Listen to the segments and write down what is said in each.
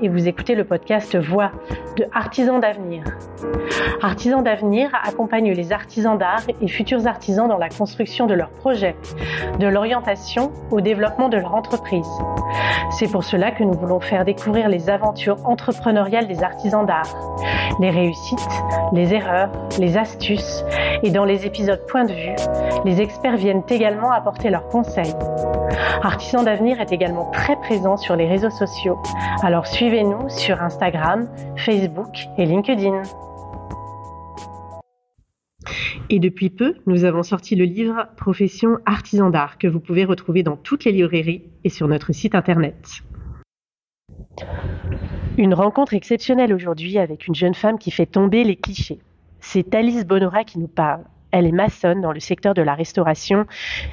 et vous écoutez le podcast Voix de Artisans d'avenir. Artisans d'avenir accompagne les artisans d'art et futurs artisans dans la construction de leurs projets, de l'orientation au développement de leur entreprise. C'est pour cela que nous voulons faire découvrir les aventures entrepreneuriales des artisans d'art, les réussites, les erreurs, les astuces et dans les épisodes Point de vue, les experts viennent également apporter leurs conseils Artisan d'avenir est également très présent sur les réseaux sociaux, alors suivez-nous sur Instagram, Facebook et LinkedIn. Et depuis peu, nous avons sorti le livre Profession artisan d'art que vous pouvez retrouver dans toutes les librairies et sur notre site internet. Une rencontre exceptionnelle aujourd'hui avec une jeune femme qui fait tomber les clichés. C'est Alice Bonora qui nous parle. Elle est maçonne dans le secteur de la restauration,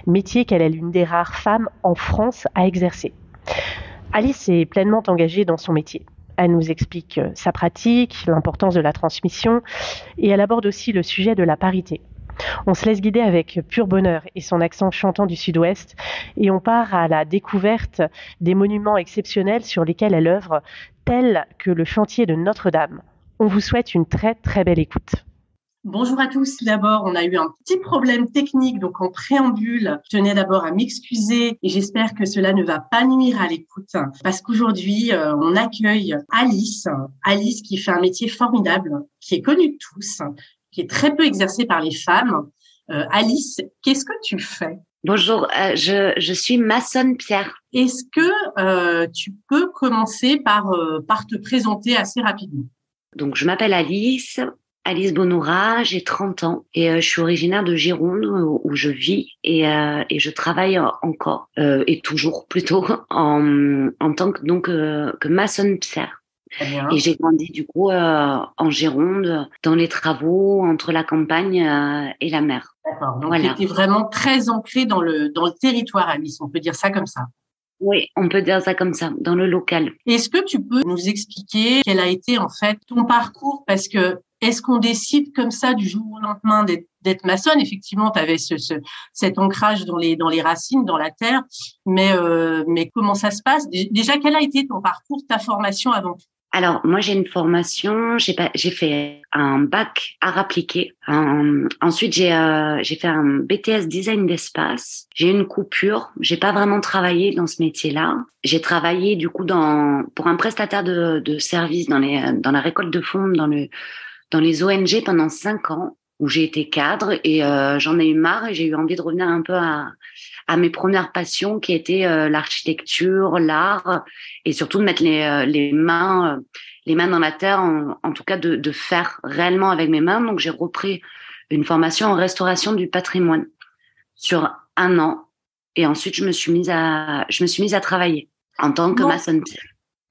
métier qu'elle est l'une des rares femmes en France à exercer. Alice est pleinement engagée dans son métier. Elle nous explique euh, sa pratique, l'importance de la transmission et elle aborde aussi le sujet de la parité. On se laisse guider avec pur bonheur et son accent chantant du sud-ouest et on part à la découverte des monuments exceptionnels sur lesquels elle œuvre, tels que le chantier de Notre-Dame. On vous souhaite une très très belle écoute. Bonjour à tous. D'abord, on a eu un petit problème technique, donc en préambule, je tenais d'abord à m'excuser et j'espère que cela ne va pas nuire à l'écoute parce qu'aujourd'hui, euh, on accueille Alice, Alice qui fait un métier formidable, qui est connu de tous, qui est très peu exercé par les femmes. Euh, Alice, qu'est-ce que tu fais? Bonjour, euh, je, je, suis maçonne Pierre. Est-ce que tu peux commencer par, par te présenter assez rapidement? Donc, je m'appelle Alice, Alice Bonoura, j'ai 30 ans et euh, je suis originaire de Gironde où je vis et, euh, et je travaille encore euh, et toujours plutôt en, en tant que donc que maçonne pierre. Et j'ai grandi du coup en Gironde dans les travaux entre la campagne et la mer. D'accord. Donc voilà. tu vraiment très ancrée dans le dans le territoire Alice, on peut dire ça comme ça. Oui, on peut dire ça comme ça, dans le local. Est-ce que tu peux nous expliquer quel a été en fait ton parcours? Parce que est-ce qu'on décide comme ça du jour au lendemain d'être maçonne? Effectivement, tu avais ce, cet ancrage dans les, dans les racines, dans la terre, mais, euh, mais comment ça se passe? Déjà, quel a été ton parcours, ta formation avant? Alors, moi, j'ai une formation, j'ai fait un bac art appliqué. ensuite, j'ai euh, fait un BTS design d'espace. J'ai une coupure. J'ai pas vraiment travaillé dans ce métier-là. J'ai travaillé du coup dans pour un prestataire de, de service dans les dans la récolte de fonds dans le dans les ONG pendant cinq ans où j'ai été cadre et euh, j'en ai eu marre et j'ai eu envie de revenir un peu à, à mes premières passions qui étaient euh, l'architecture, l'art et surtout de mettre les, euh, les mains les mains dans la terre, en, en tout cas de, de, faire réellement avec mes mains. Donc j'ai repris une formation en restauration du patrimoine sur un an et ensuite je me suis mise à je me suis mise à travailler en tant que maçonne.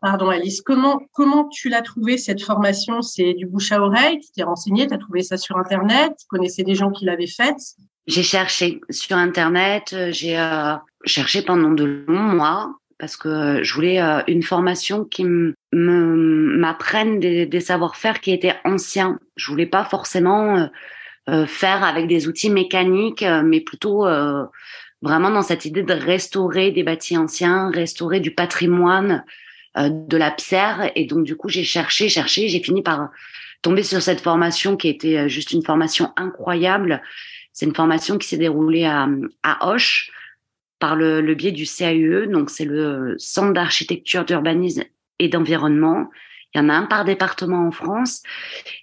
Pardon Alice, comment comment tu l'as trouvé cette formation? C'est du bouche à oreille Tu t'es renseigné? Tu as trouvé ça sur internet? Tu connaissais des gens qui l'avaient faite? J'ai cherché sur internet. Euh, j'ai euh, cherché pendant de longs mois parce que je voulais euh, une formation qui m'apprenne des, des savoir-faire qui étaient anciens. Je voulais pas forcément faire avec des outils mécaniques, mais plutôt vraiment dans cette idée de restaurer des bâtis anciens, restaurer du patrimoine euh, de la pierre. Et donc, du coup, j'ai cherché, cherché, j'ai fini par tomber sur cette formation qui était euh, juste une formation incroyable. C'est une formation qui s'est déroulée à, à Hoche par le, le biais du CAUE, donc c'est le Centre d'architecture, d'urbanisme et d'environnement. Il y en a un par département en France.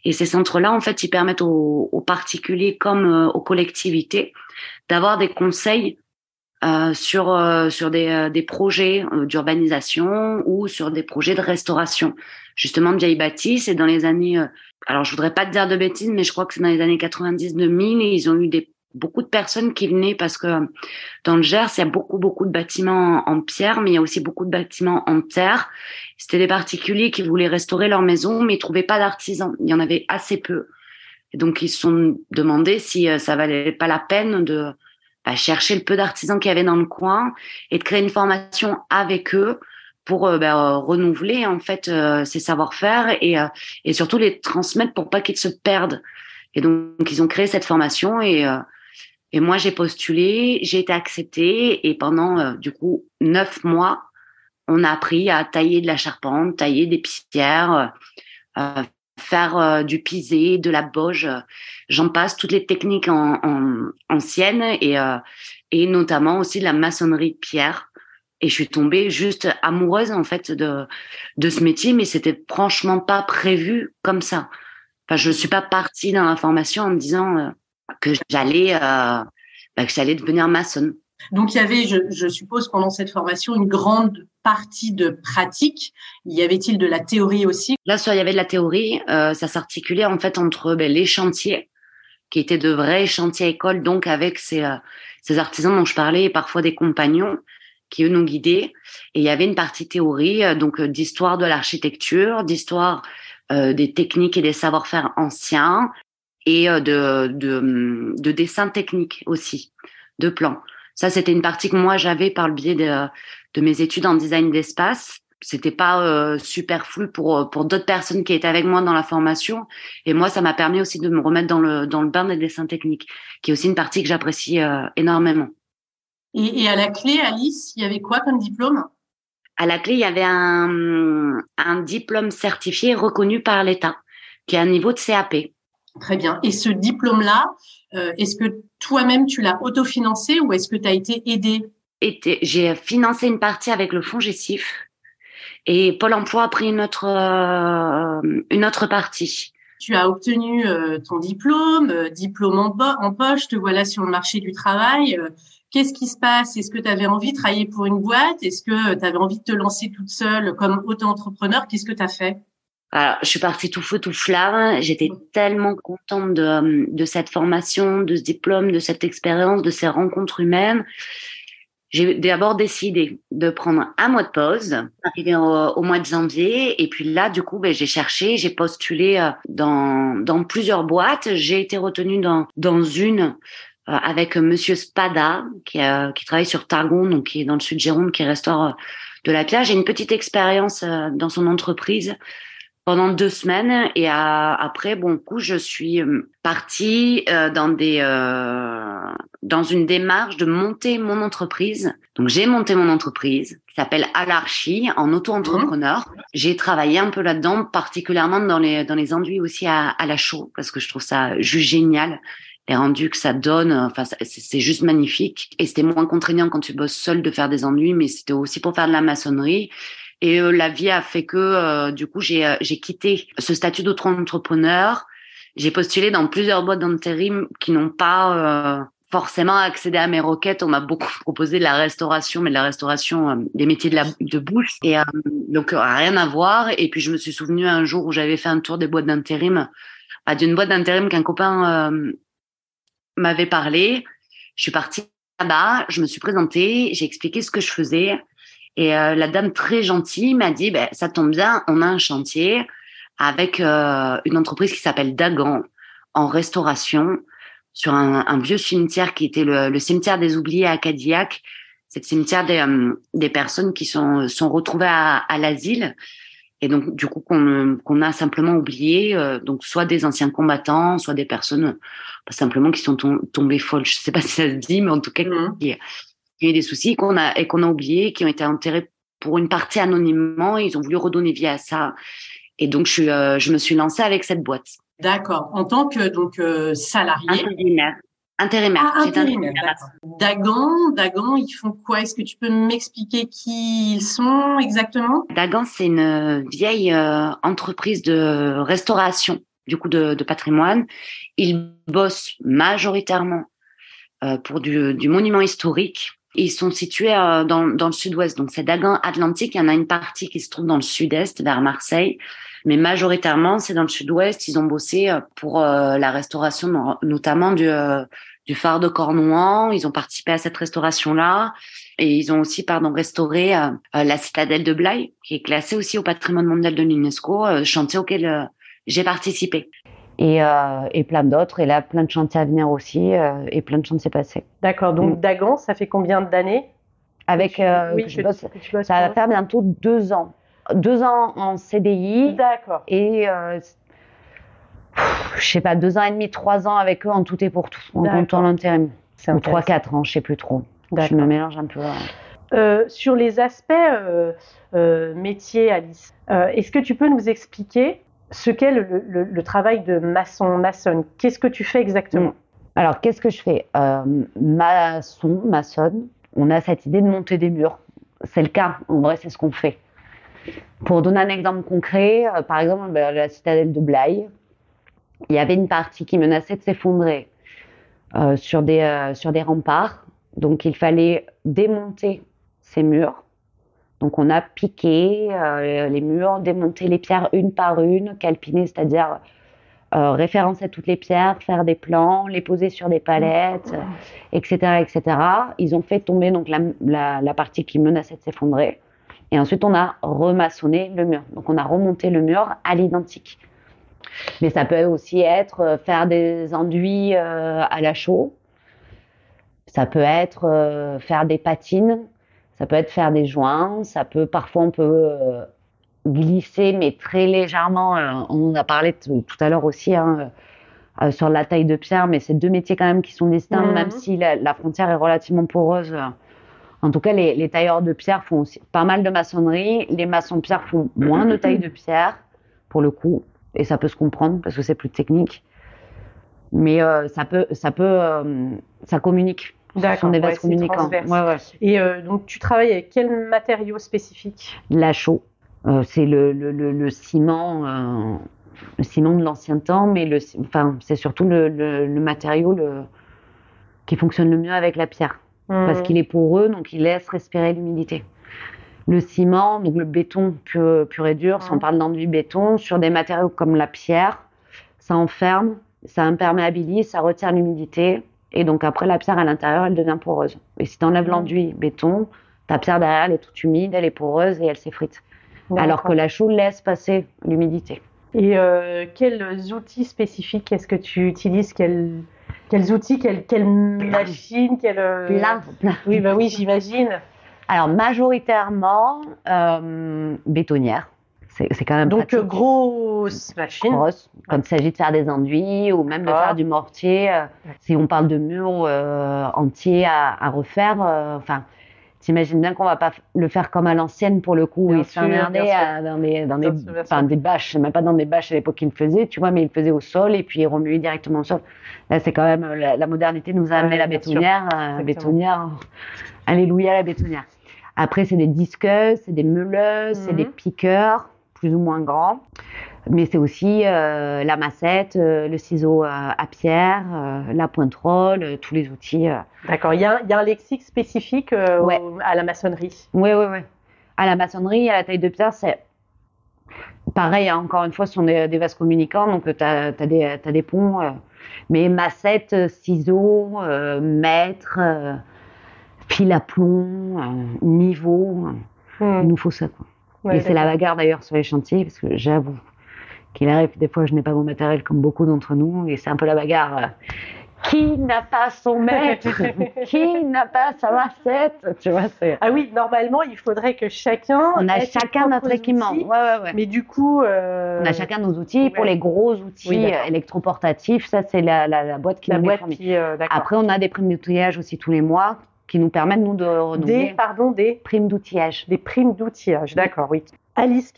Et ces centres-là, en fait, ils permettent aux, aux particuliers comme euh, aux collectivités d'avoir des conseils euh, sur euh, sur des, euh, des projets d'urbanisation ou sur des projets de restauration justement de vieilles bâtisses et dans les années alors je voudrais pas te dire de bêtises mais je crois que c'est dans les années 90 2000 et ils ont eu des beaucoup de personnes qui venaient parce que dans le Gers, il y a beaucoup, beaucoup de bâtiments en pierre, mais il y a aussi beaucoup de bâtiments en terre. C'était des particuliers qui voulaient restaurer leur maison, mais ils trouvaient pas d'artisans. Il y en avait assez peu. Et donc, ils se sont demandé si ça valait pas la peine de à chercher le peu d'artisans qu'il y avait dans le coin et de créer une formation avec eux pour ben, renouveler en fait euh, ces savoir-faire et, euh, et surtout les transmettre pour pas qu'ils se perdent. Et donc ils ont créé cette formation et et moi j'ai postulé, j'ai été acceptée et pendant du coup neuf mois on a appris à tailler de la charpente, tailler des pierres, faire euh, du pisé, de la boge, euh, j'en passe, toutes les techniques en, anciennes et, euh, et notamment aussi de la maçonnerie de pierre. Et je suis tombée juste amoureuse en fait de de ce métier, mais c'était franchement pas prévu comme ça. Enfin, je suis pas partie dans la formation en me disant que j'allais bah, que j'allais devenir maçonne. Donc il y avait, je, suppose, pendant cette formation, une grande partie de pratique. Y avait-il de la théorie aussi? Là, il y avait de la théorie. Euh, ça s'articulait en fait entre ben, les chantiers, qui étaient de vrais chantiers écoles, donc avec ces, euh, ces artisans dont je parlais, et parfois des compagnons qui eux nous guidaient. Et il y avait une partie théorie, euh, donc d'histoire de l'architecture, d'histoire des techniques et des savoir-faire anciens, et de, de, de dessin technique aussi, de plans. Ça, c'était une partie que moi j'avais par le biais de, de mes études en design d'espace. C'était pas euh, super flou pour euh, pour d'autres personnes qui étaient avec moi dans la formation. Et moi, ça m'a permis aussi de me remettre dans le dans le bain des dessins techniques, qui est aussi une partie que j'apprécie euh, énormément. Et, et à la clé, Alice, il y avait quoi comme diplôme? À la clé, il y avait un un diplôme certifié reconnu par l'État, qui est un niveau de CAP. Très bien. Et ce diplôme-là, euh, est-ce que toi-même tu l'as autofinancé ou est-ce que tu as été aidé? J'ai financé une partie avec le fonds Gessif et Pôle Emploi a pris une autre euh, une autre partie. Tu as obtenu euh, ton diplôme, diplôme en, en, poche, te voilà sur le marché du travail. Qu'est-ce qui se passe? Est-ce que tu avais envie de travailler pour une boîte? Est-ce que tu avais envie de te lancer toute seule comme auto-entrepreneur? Qu'est-ce que tu as fait? Alors, je suis partie tout feu, tout flamme. J'étais tellement contente de, de cette formation, de ce diplôme, de cette expérience, de ces rencontres humaines. J'ai d'abord décidé de prendre un mois de pause, arrivé au, mois de janvier. Et puis là, du coup, ben, j'ai cherché, j'ai postulé euh, dans, dans plusieurs boîtes. J'ai été retenue dans, dans une euh, avec Monsieur Spada, qui, euh, qui travaille sur Targon, donc qui est dans le sud Gironde, qui restaure de la pierre. J'ai une petite expérience dans son entreprise pendant deux semaines et après bon coup je suis euh, partie euh, dans des euh, dans une démarche de monter mon entreprise donc j'ai monté mon entreprise qui s'appelle Alarchie en auto-entrepreneur mmh. j'ai travaillé un peu là-dedans particulièrement dans les dans les enduits aussi à, à la chaux parce que je trouve ça juste génial les rendus que ça donne, enfin c'est juste magnifique. Et c'était moins contraignant quand tu bosses seul de faire des enduits, mais c'était aussi pour faire de la maçonnerie. Et euh, la vie a fait que, euh, du coup, j'ai euh, j'ai quitté ce statut d'auto-entrepreneur. J'ai postulé dans plusieurs boîtes d'intérim qui n'ont pas forcément accédé à mes requêtes. On m'a beaucoup proposé de la restauration, mais de la restauration des métiers de la de bouche. Et donc rien à voir. Et puis je me suis souvenu un jour où j'avais fait un tour des boîtes d'intérim, à d'une boîte d'intérim qu'un copain m'avait parlé. Je suis partie là-bas, je me suis présentée, j'ai expliqué ce que je faisais. Et euh, la dame très gentille m'a dit, ben, ça tombe bien, on a un chantier avec euh, une entreprise qui s'appelle Dagan en restauration sur un, un, vieux cimetière qui était le, le, cimetière des oubliés à Cadillac. C'est le cimetière des, euh, des personnes qui sont, sont retrouvées à, à l'asile et donc du coup qu'on qu'on a simplement oublié donc soit des anciens combattants soit des personnes pas simplement qui sont tombées folles je sais pas si ça se dit mais en tout cas mmh. qui, il y a eu des soucis qu'on a et qu'on a oubliés, qui ont été enterrés pour une partie anonymement. ils ont voulu redonner vie à ça. Et donc, je, euh, je me suis lancée avec cette boîte. D'accord. En tant que donc euh, salarié. Intérimaire. Intérimaire. Ah, intérimaire. Dagan, Dagan, ils font quoi? Est-ce que tu peux m'expliquer qui ils sont exactement? Dagan, c'est une vieille euh, entreprise de restauration du coup de, de patrimoine. Ils bossent majoritairement euh, pour du, du, monument historique Ils sont situés euh, dans, dans le sud-ouest. Donc, c'est Dagan Atlantique. Il y en a une partie qui se trouve dans le sud-est, vers Marseille. Mais majoritairement, c'est dans le sud-ouest. Ils ont bossé euh, pour la restauration, notamment du, du phare de Cornouan. Ils ont participé à cette restauration-là. Et ils ont aussi, pardon, restauré la citadelle de Blaye, qui est classée aussi au patrimoine mondial de l'UNESCO, chantier auquel j'ai participé et, euh, et plein d'autres. Et là, plein de chantiers à venir aussi euh, et plein de chantiers passés. D'accord. Donc, mm. Dagan, ça fait combien d'années Avec, euh, oui, je bosse, ça va faire bientôt deux ans. Deux ans en CDI. D'accord. Et euh, je sais pas, deux ans et demi, trois ans avec eux en tout et pour tout, en comptant l'intérim. Ou trois, quatre ans, je sais plus trop. Je me mélange un peu. Euh, sur les aspects euh, euh, métiers, Alice, est-ce que tu peux nous expliquer ce qu'est le, travail de maçon, maçonne. Qu'est-ce que tu fais exactement? Mm. Alors, qu'est-ce que je fais? Euh, Maçon, maçonne, on a cette idée de monter des murs. C'est le cas, en vrai, c'est ce qu'on fait. Pour donner un exemple concret, euh, par exemple, ben, la citadelle de Blaye, il y avait une partie qui menaçait de s'effondrer euh, sur, des, sur des remparts. Donc, il fallait démonter ces murs donc on a piqué euh, les murs, démonté les pierres une par une, calpiné, c'est-à-dire euh, référencer toutes les pierres, faire des plans, les poser sur des palettes, etc., etc. Ils ont fait tomber donc la, la, partie qui menaçait de s'effondrer. Et ensuite, on a remaçonné le mur. Donc, on a remonté le mur à l'identique. Mais ça peut aussi être euh, faire des enduits à la chaux. Ça peut être faire des patines. Ça peut être faire des joints, ça peut parfois on peut euh, glisser, mais très légèrement. Euh, on en a parlé tout à l'heure aussi hein, euh, sur la taille de pierre, mais c'est deux métiers quand même qui sont distincts, même mhm. si la, frontière est relativement poreuse. En tout cas, les, tailleurs de pierre font aussi pas mal de maçonnerie. Les maçons de pierre font moins de taille de pierre, pour le coup, et ça peut se comprendre parce que c'est plus technique. Mais ça peut, ça peut, ça communique. Ce sont des vases communicants. Et euh, donc, tu travailles avec quel matériau spécifique? La chaux. Euh, c'est le, le, le, ciment, euh, le ciment de l'ancien temps, mais le, enfin, c'est surtout le, matériau qui fonctionne le mieux avec la pierre. Parce mmh. qu'il est poreux, donc il laisse respirer l'humidité. Le ciment, donc le béton pur, pur et dur, si on mmh. parle d'enduit béton, sur des matériaux comme la pierre, ça enferme, ça imperméabilise, ça retient l'humidité et donc après, la pierre à l'intérieur, elle devient poreuse. Et si tu enlèves l'enduit béton, ta pierre derrière, elle est toute humide, elle est poreuse et elle s'effrite. Alors que la chaux laisse passer l'humidité. Et euh, quels outils spécifiques est-ce que tu utilises? Quels, quels outils Quelles, quelles machines quelles... Euh, plein, Oui, bah oui, j'imagine. Alors majoritairement euh, bétonnière. C'est quand même Donc grosse machine. Grosse. Quand il s'agit de faire des enduits ou même de faire du mortier. Euh, si on parle de murs euh, entiers à, à refaire, euh, enfin, t'imagines bien qu'on va pas le faire comme à l'ancienne pour le coup. il s'emmerdait dans des, dans des, enfin, des bâches, même pas dans des bâches à l'époque qu'il faisait, tu vois, mais il faisait au sol et puis il remuait directement au sol. Là, c'est quand même la, modernité nous a amené la bétonnière, la bétonnière. Alléluia la bétonnière. Après, c'est des disqueuses, c'est des meuleuses, c'est des mhm. piqueurs plus ou moins grand. Mais c'est aussi euh, la massette, euh, le ciseau euh, à pierre, la pointerole, tous les outils. D'accord. Il y, a, un lexique spécifique à la maçonnerie? Oui, oui, oui. À la maçonnerie, à la taille de pierre, c'est pareil. Hein, encore une fois, ce sont des, vases communicants, donc tu as, des, des ponts. mais massette, ciseaux, mètre, fil à plomb, niveau. Hmm. Il nous faut ça. Quoi et c'est la bagarre d'ailleurs sur les chantiers, parce que j'avoue qu'il arrive des fois je n'ai pas mon matériel comme beaucoup d'entre nous, et c'est un peu la bagarre. Euh, qui n'a pas son maître Qui n'a pas sa massette Tu vois, Ah oui, normalement, il faudrait que chacun. On a chacun notre équipement. Ouais, ouais, ouais. Mais du coup. Euh... On a chacun nos outils. Pour les gros outils électroportatifs, ça, c'est la, la, la, boîte qui la nous boîte qui, euh, Après, on a des primes d'outillage aussi tous les mois qui nous permettent, nous, de renouveler. Des, pardon, des primes d'outillage. Des primes d'outillage, d'accord, oui. Alice,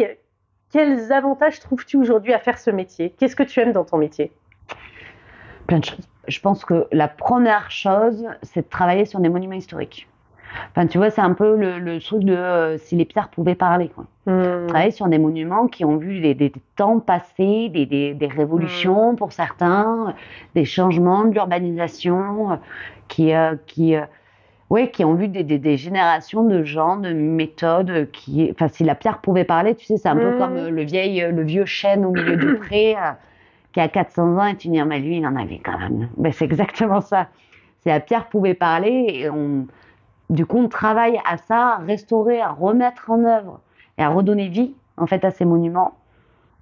quels avantages trouves-tu aujourd'hui à faire ce métier? Qu'est-ce que tu aimes dans ton métier? Plein de choses. Je pense que la première chose, c'est de travailler sur des monuments historiques. Enfin, tu vois, c'est un peu le, truc de euh, si les pierres pouvaient parler. Quoi. Hmm. Travailler sur des monuments qui ont vu des, temps passés, des, révolutions hmm. pour certains, des changements de l'urbanisation, qui, euh, qui Oui, qui ont vu des, des, des, générations de gens, de méthodes, qui, enfin, si la pierre pouvait parler, tu sais, c'est un peu comme euh, le, vieil, euh, le vieux chêne au milieu du pré, euh, qui a 400 ans, et tu dis, ah, mais lui, il en avait quand même. Ben, c'est exactement ça. Si la pierre pouvait parler, et on, du coup, on travaille à ça, à restaurer, à remettre en œuvre, et à redonner vie, en fait, à ces monuments.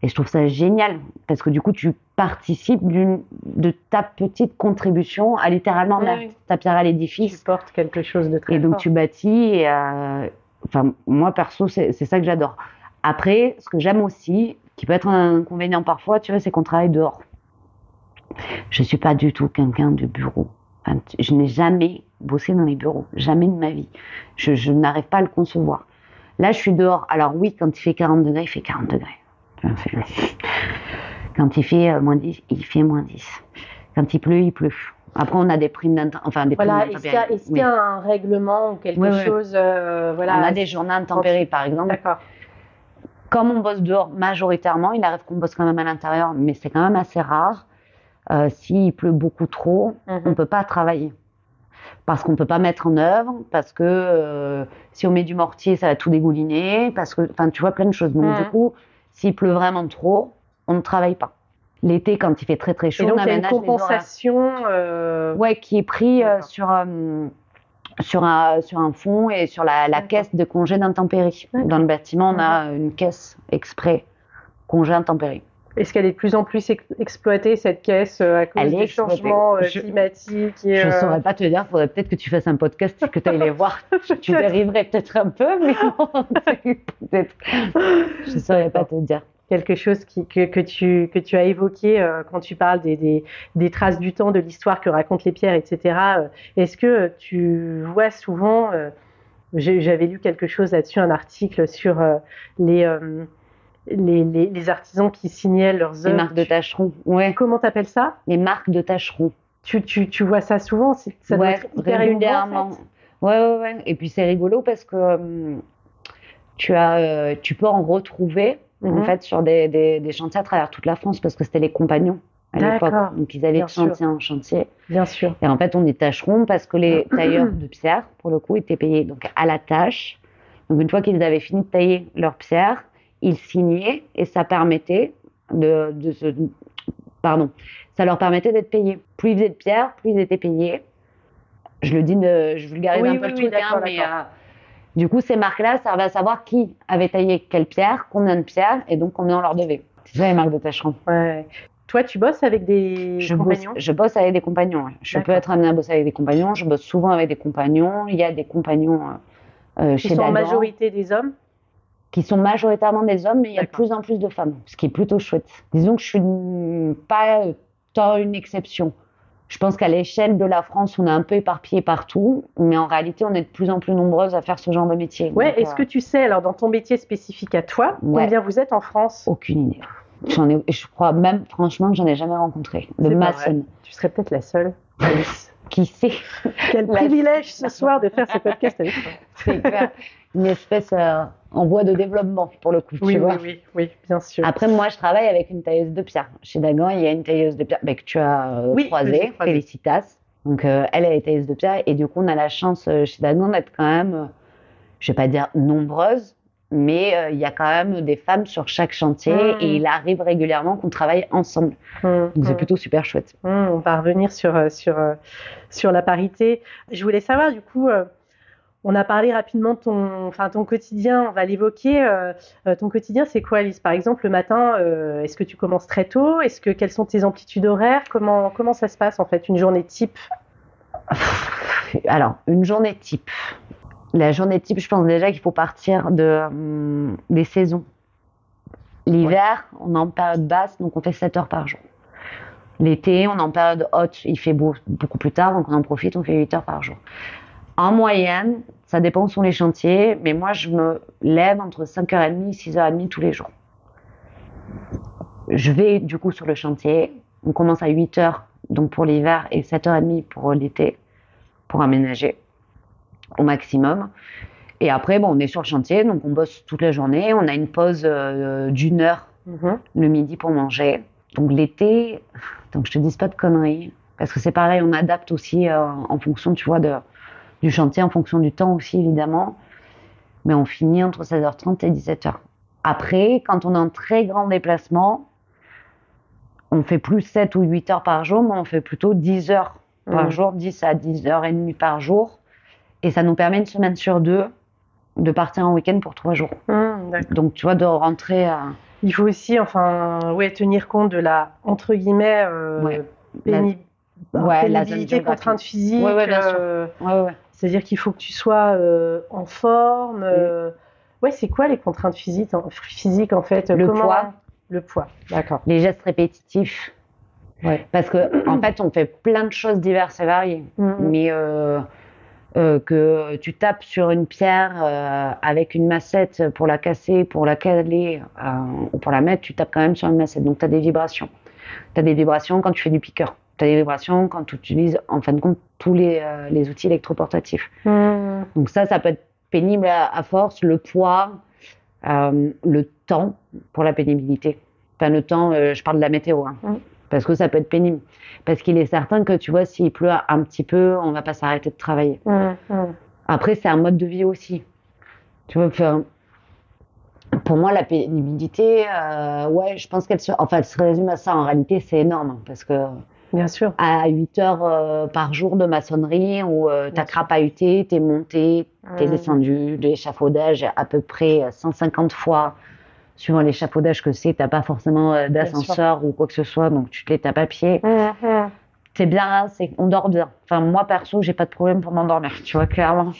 Et je trouve ça génial, parce que du coup, tu participes de ta petite contribution à littéralement Oui, ta pierre à l'édifice. Tu portes quelque chose de très Et donc fort. tu bâtis. Et, euh, enfin, moi perso, c'est c'est ça que j'adore. Après, ce que j'aime aussi, qui peut être un inconvénient parfois, tu vois, c'est qu'on travaille dehors. Je suis pas du tout quelqu'un de bureau. Enfin, je n'ai jamais bossé dans les bureaux, jamais de ma vie. Je, je n'arrive pas à le concevoir. Là, je suis dehors. Alors oui, quand il fait 40 degrés, il fait 40 degrés. C'est- Quand il fait euh, moins 10, il fait moins 10. Quand il pleut, il pleut. Après, on a des primes d'intempéries. Enfin, des Voilà, est-ce qu'il y, a- y un règlement ou quelque Oui, oui. chose euh, voilà, On a des journées intempéries, par exemple. D'accord. Comme on bosse dehors majoritairement, il arrive qu'on bosse quand même à l'intérieur, mais c'est quand même assez rare. Euh, S'il pleut beaucoup trop, Mhm. on ne peut pas travailler. Parce qu'on ne peut pas mettre en œuvre, parce que euh, si on met du mortier, ça va tout dégouliner, parce que, enfin, tu vois, plein de choses. Donc, Mhm. du coup, s'il pleut vraiment trop, on ne travaille pas. L'été, quand il fait très très chaud, Et donc, on il y a une compensation. euh, Ouais, qui est pris euh, sur, euh, sur, un, sur un fonds et sur la, caisse de congé d'intempéries. Dans le bâtiment, on a une caisse exprès congé intempéries. Est-ce qu'elle est de plus en plus ex- exploitée, cette caisse, euh, à cause des changements euh, Je- climatiques et, Je ne euh, saurais pas te dire, il faudrait peut-être que tu fasses un podcast et que tu ailles les voir. tu dériverais peut-être un peu, mais bon, peut-être. Je ne saurais pas te dire. quelque chose qui, que, que, tu, que tu as évoqué euh, quand tu parles des, des, des traces du temps, de l'histoire que racontent les pierres, etc. euh, Est-ce que tu vois souvent, euh, j'avais lu quelque chose là-dessus, un article sur euh, les, euh, les, les, les artisans qui signaient leurs Les œuvres. marques de tâcherons. Ouais, Comment t'appelles ça? Les marques de tâcherons. tu, tu, tu vois ça souvent ça doit ouais, en régulièrement. fait. Ouais, ouais, ouais. Et puis c'est rigolo parce que hum, tu, as, euh, tu peux en retrouver en Mhm. fait sur des, des, des chantiers à travers toute la France parce que c'était les compagnons à l'époque. Donc ils allaient bien de chantier en chantier. Bien sûr. Et en fait, on est tâcherons parce que les tailleurs de pierre, pour le coup, étaient payés donc à la tâche. Donc une fois qu'ils avaient fini de tailler leur pierre, ils signaient et ça permettait de, de se... Pardon. Ça leur permettait d'être payés. Plus ils faisaient de pierre, plus ils étaient payés. Je le dis, de, je vulgarise Oui, un peu oui, le oui, hein, mais euh, du coup, ces marques-là servaient à savoir qui avait taillé quelle pierre, combien de pierres et donc combien on leur devait. C'est ça les marques de tâcherons. Ouais. Toi, tu bosses avec des Je bosse, compagnons? je bosse avec des compagnons. ouais. Je peux être amenée à bosser avec des compagnons. Je bosse souvent avec des compagnons. Il y a des compagnons euh, euh, chez sont en majorité des hommes? Qui sont majoritairement des hommes, mais il y a de plus en plus de femmes, ce qui est plutôt chouette. Disons que je suis pas euh, tant une exception. Je pense qu'à l'échelle de la France, on est un peu éparpillé partout, mais en réalité, on est de plus en plus nombreuses à faire ce genre de métier. Ouais, est-ce euh, que tu sais, alors dans ton métier spécifique à toi, Ouais. combien vous êtes en France? Aucune idée. J'en ai, je crois même, franchement, que j'en ai jamais rencontré de. Tu serais peut-être la seule. Alice. Qui sait? Quel privilège ce soir de faire ce podcast avec toi. C'est. Une espèce euh, en voie de développement, pour le coup. Oui, tu oui, vois. oui, oui, bien sûr. Après, moi, je travaille avec une tailleuse de pierre. Chez Dagan, il y a une tailleuse de pierre que tu as euh, Oui, croisée. Félicitas. Donc, euh, elle, elle est tailleuse de pierre. Et du coup, on a la chance euh, chez Dagan d'être quand même, je vais pas dire nombreuses, mais il y a quand même des femmes sur chaque chantier Mm. et il arrive régulièrement qu'on travaille ensemble. Donc, c'est hum. plutôt super chouette. On va revenir sur, sur, sur la parité. Je voulais savoir, du coup, on a parlé rapidement de ton, enfin, ton quotidien, on va l'évoquer. euh, euh, ton quotidien, c'est quoi, Alice? Par exemple, le matin, euh, est-ce que tu commences très tôt? Est-ce que Quelles sont tes amplitudes horaires? Comment, comment ça se passe, en fait, une journée type? Alors, une journée type. La journée type, je pense déjà qu'il faut partir de, hum, des saisons. L'hiver, on est en période basse, donc on fait 7 heures par jour. L'été, on est en période haute, il fait beau beaucoup plus tard, donc on en profite, on fait 8 heures par jour. En moyenne, ça dépend où sont les chantiers, mais moi je me lève entre 5h30 et 6h30 tous les jours. Je vais du coup sur le chantier, on commence à 8h donc pour l'hiver et 7h30 pour l'été pour aménager au maximum. Et après, bon, on est sur le chantier, donc on bosse toute la journée. On a une pause euh, d'une heure Mhm. le midi pour manger. Donc l'été, donc je te dise pas de conneries, parce que c'est pareil, on adapte aussi euh, en fonction, tu vois, de, du chantier en fonction du temps aussi, évidemment. Mais on finit entre 16h30 et 17h. Après, quand on est en très grand déplacement, on fait plus 7 ou 8 heures par jour, mais on fait plutôt 10 heures par Mhm. jour, 10 à 10 heures et demie par jour. Et ça nous permet une semaine sur deux de partir en week-end pour 3 jours. D'accord. Donc, tu vois, de rentrer à. Il faut aussi, enfin, ouais, tenir compte de la, entre guillemets, euh, Ouais. La- Ouais, pénibilité, contrainte physique. Ouais, ouais, bien sûr. euh, Ouais, ouais. C'est-à-dire qu'il faut que tu sois euh, en forme. euh, Ouais, c'est quoi les contraintes physiques en, physiques, en fait Le Comment- poids. Le poids, d'accord. Les gestes répétitifs. Ouais. Parce que, en fait, on fait plein de choses diverses et variées. Mhm. mais euh, euh, que tu tapes sur une pierre euh, avec une massette pour la casser, pour la caler euh, ou pour la mettre, tu tapes quand même sur une massette. Donc tu as des vibrations. Tu as des vibrations quand tu fais du piqueur. Tu as des vibrations quand tu utilises en fin de compte tous les, euh, les outils électroportatifs. Hum, Donc ça, ça peut être pénible à, à force, le poids, euh, le temps pour la pénibilité. Enfin, le temps, euh, je parle de la météo, hein, Mm. parce que ça peut être pénible. Parce qu'il est certain que, tu vois, s'il pleut un petit peu, on va pas s'arrêter de travailler. hum. Après, c'est un mode de vie aussi. Tu vois, enfin, pour moi, la pénibilité, euh, ouais, je pense qu'elle se, enfin, elle se résume à ça. En réalité, c'est énorme, hein, parce que Bien sûr. à 8 heures euh, par jour de maçonnerie où euh, t'as crapahuté, t'es monté, t'es Hum. descendu, l'échafaudage à peu près euh, 150 fois. Suivant l'échafaudage que c'est, t'as pas forcément euh, d'ascenseur ou quoi que ce soit, donc tu te les tapes à pied. Hum, hum. C'est bien, c'est on dort bien. Enfin, moi perso, j'ai pas de problème pour m'endormir, tu vois, clairement.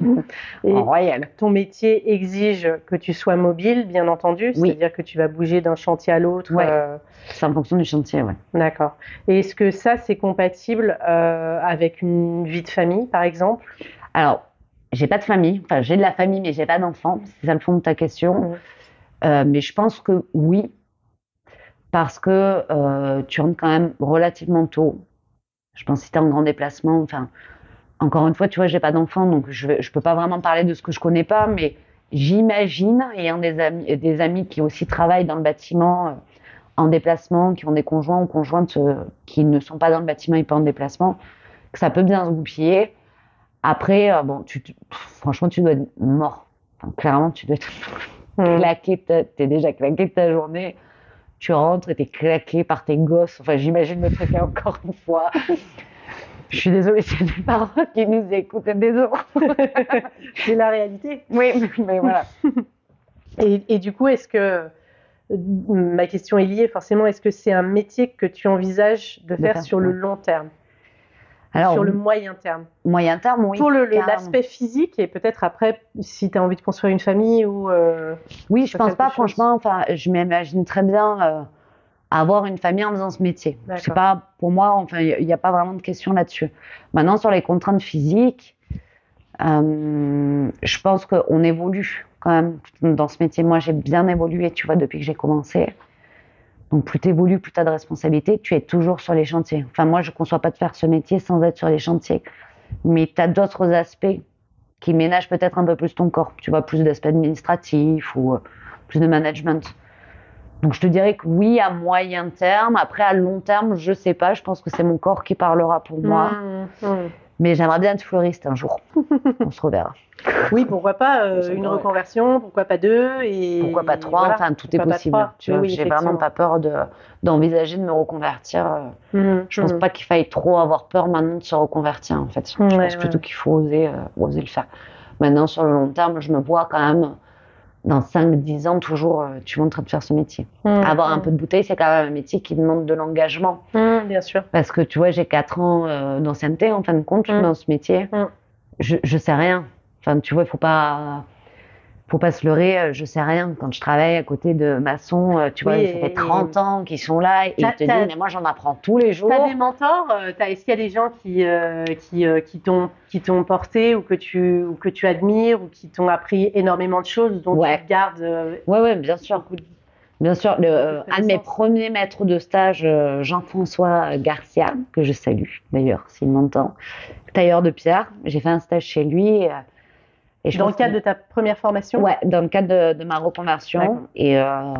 Et En royal. ton métier exige que tu sois mobile, bien entendu. Oui. C'est-à-dire que tu vas bouger d'un chantier à l'autre. Ouais. euh, C'est en fonction du chantier, ouais. D'accord. Et est-ce que ça, c'est compatible euh, avec une vie de famille, par exemple? Alors, j'ai pas de famille, enfin j'ai de la famille, mais j'ai pas d'enfants. C'est ça le fond de ta question. Mhm. Euh, mais je pense que oui, parce que tu rentres quand même relativement tôt. Je pense que si tu es en grand déplacement, enfin, encore une fois, tu vois, j'ai pas d'enfants, donc je, je peux pas vraiment parler de ce que je connais pas, mais j'imagine, ayant des amis, des amis qui aussi travaillent dans le bâtiment euh, en déplacement, qui ont des conjoints ou conjointes euh, qui ne sont pas dans le bâtiment et pas en déplacement, que ça peut bien se goupiller. Après, euh, bon, tu, tu- franchement, tu dois être mort. Enfin, clairement, tu dois être Hum. claqué, t'es déjà claqué de ta journée. Tu rentres et t'es claqué par tes gosses. Enfin, j'imagine le truc encore une fois. Je suis désolée, c'est des parents qui nous écoutent. Désolée. C'est la réalité. Oui, mais, voilà. Et, et du coup, est-ce que ma question est liée forcément Est-ce que c'est un métier que tu envisages de De faire sur le long terme, Alors, sur le moyen terme moyen terme, oui. Pour l'aspect physique et peut-être après, si tu as envie de construire une famille ou. euh, Oui, je pense pas, chose. franchement. Enfin, je m'imagine très bien euh, avoir une famille en faisant ce métier. C'est pas, pour moi, enfin, il n'y a pas vraiment de question là-dessus. Maintenant, sur les contraintes physiques, euh, je pense qu'on évolue quand même dans ce métier. Moi, j'ai bien évolué, tu vois, depuis que j'ai commencé. Donc, plus tu évolues, plus tu as de responsabilités, tu es toujours sur les chantiers. Enfin, moi, je ne conçois pas de faire ce métier sans être sur les chantiers. Mais tu as d'autres aspects qui ménagent peut-être un peu plus ton corps. Tu vois, plus d'aspects administratifs ou euh, plus de management. Donc, je te dirais que oui, à moyen terme. Après, à long terme, je sais pas. Je pense que c'est mon corps qui parlera pour moi. hum, hum. Mais j'aimerais bien être fleuriste un jour. On se reverra. Oui, pourquoi pas euh, une reconversion, pourquoi pas deux et Pourquoi pas trois voilà. Enfin, tout est Pourquoi possible. Tu vois, Oui, j'ai vraiment pas peur de d'envisager de me reconvertir. euh, Hum, Je pense hum. pas qu'il faille trop avoir peur maintenant de se reconvertir en fait. Je Ouais, pense ouais. plutôt qu'il faut oser, euh, oser le faire. Maintenant, sur le long terme, je me vois quand même dans 5-10 ans toujours, euh, tu vois, en train de faire ce métier. Hum, Avoir un hum. peu de bouteille, c'est quand même un métier qui demande de l'engagement. Hum, bien sûr. Parce que tu vois, j'ai 4 ans euh, d'ancienneté en fin de compte dans ce métier. Je, je sais rien. Enfin, tu vois, il faut pas, faut pas se leurrer. euh, Je sais rien. Quand je travaille à côté de maçons, euh, tu vois, Oui, ça fait et- 30 ans qu'ils sont là et ils te disent, mais moi j'en apprends tous les jours. T'as des mentors euh, Est-ce qu'il y a des gens qui, euh, qui, euh, qui t'ont qui t'ont porté ou que tu ou que tu admires ou qui t'ont appris énormément de choses dont Ouais. tu gardes euh, Ouais, ouais, bien sûr. de- Bien sûr, le, un de mes premiers maîtres de stage, Jean-François Garcia, que je salue d'ailleurs, s'il m'entend, tailleur de pierre. J'ai fait un stage chez lui. Et je dans le cadre que- de ta première formation? Ouais, dans le cadre de, de ma reconversion. Et, euh,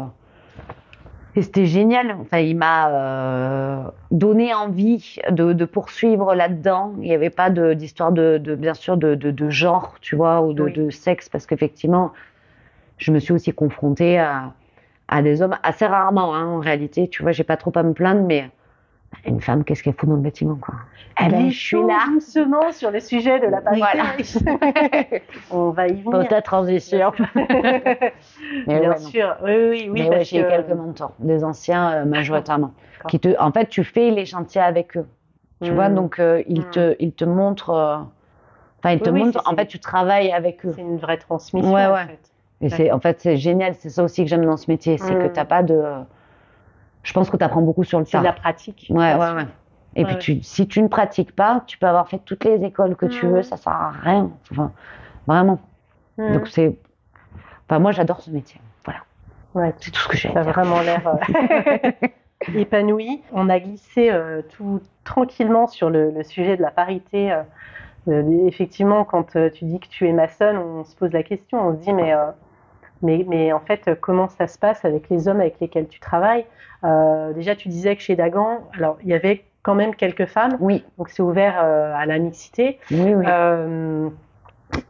Et c'était génial. Enfin, il m'a euh, donné envie de, de poursuivre là-dedans. Il n'y avait pas d'histoire de, de, bien sûr, de, genre, tu vois, ou de, Oui. de sexe, parce qu'effectivement, je me suis aussi confrontée à, à des hommes assez rarement, hein, en réalité. Tu vois, j'ai pas trop à me plaindre, mais une femme, qu'est-ce qu'elle fout dans le bâtiment, quoi Eh ben, je suis là. doucement sur le sujet de la parité. On va y venir. Peut-être transition. Mais Bien ouais, non. sûr, oui, oui, oui. Mais ouais, j'ai que- quelques mentors, des anciens euh, majoritairement. Qui te, en fait, tu fais les chantiers avec eux. Tu Mm. vois, donc euh, ils, Mm. te, ils te montrent. euh, Enfin, ils te Oui, montrent. En fait, tu travailles avec eux. C'est une vraie transmission. Ouais, en fait. Et c'est, en fait, c'est génial. C'est ça aussi que j'aime dans ce métier, c'est que Mm. t'as pas de. Je pense que tu apprends beaucoup sur le C'est tas. de la pratique. Ouais. Et Ouais, puis, tu, si tu ne pratiques pas, tu peux avoir fait toutes les écoles que tu Mm. veux, ça sert à rien. Enfin, vraiment. Mm. Donc, c'est. Enfin, moi, j'adore ce métier. Voilà. Ouais. C'est tout ce que j'ai Ça a vraiment l'air euh, épanoui. On a glissé euh, tout tranquillement sur le, le sujet de la parité. euh, effectivement, quand tu dis que tu es maçonne, on se pose la question, on se dit mais, mais, mais en fait, euh, comment ça se passe avec les hommes avec lesquels tu travailles? Euh, Déjà, tu disais que chez Dagan, alors il y avait quand même quelques femmes, Oui, donc c'est ouvert euh, à la mixité. oui, oui. Euh,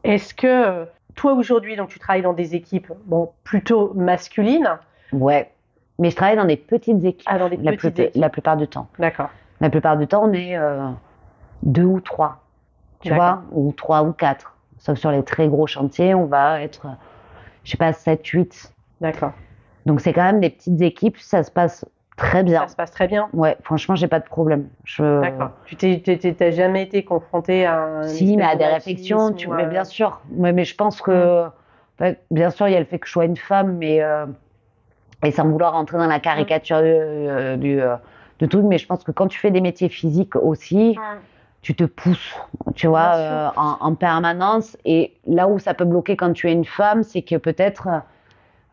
Est-ce que toi aujourd'hui, donc tu travailles dans des équipes bon, plutôt masculines? Ouais. Mais je travaille dans des petites équipes. Ah, dans des la, petites plus- équipes. la plupart du temps. D'accord. La plupart du temps, on est deux ou trois. Tu vois Ou trois ou quatre. Sauf sur les très gros chantiers, on va être, je sais pas, sept, huit. D'accord. Donc c'est quand même des petites équipes, ça se passe très bien. Ça se passe très bien. Ouais, franchement, j'ai pas de problème. Je... D'accord. Tu t'es, jamais été confronté à un Si, mais à de des réflexions, tu... mais bien sûr. Ouais, mais je pense que, ouais, bien sûr, il y a le fait que je sois une femme, mais euh, et sans vouloir rentrer dans la caricature euh, du, euh, de tout, mais je pense que quand tu fais des métiers physiques aussi, tu te pousses, tu vois, euh, en, en permanence. Et là où ça peut bloquer quand tu es une femme, c'est que peut-être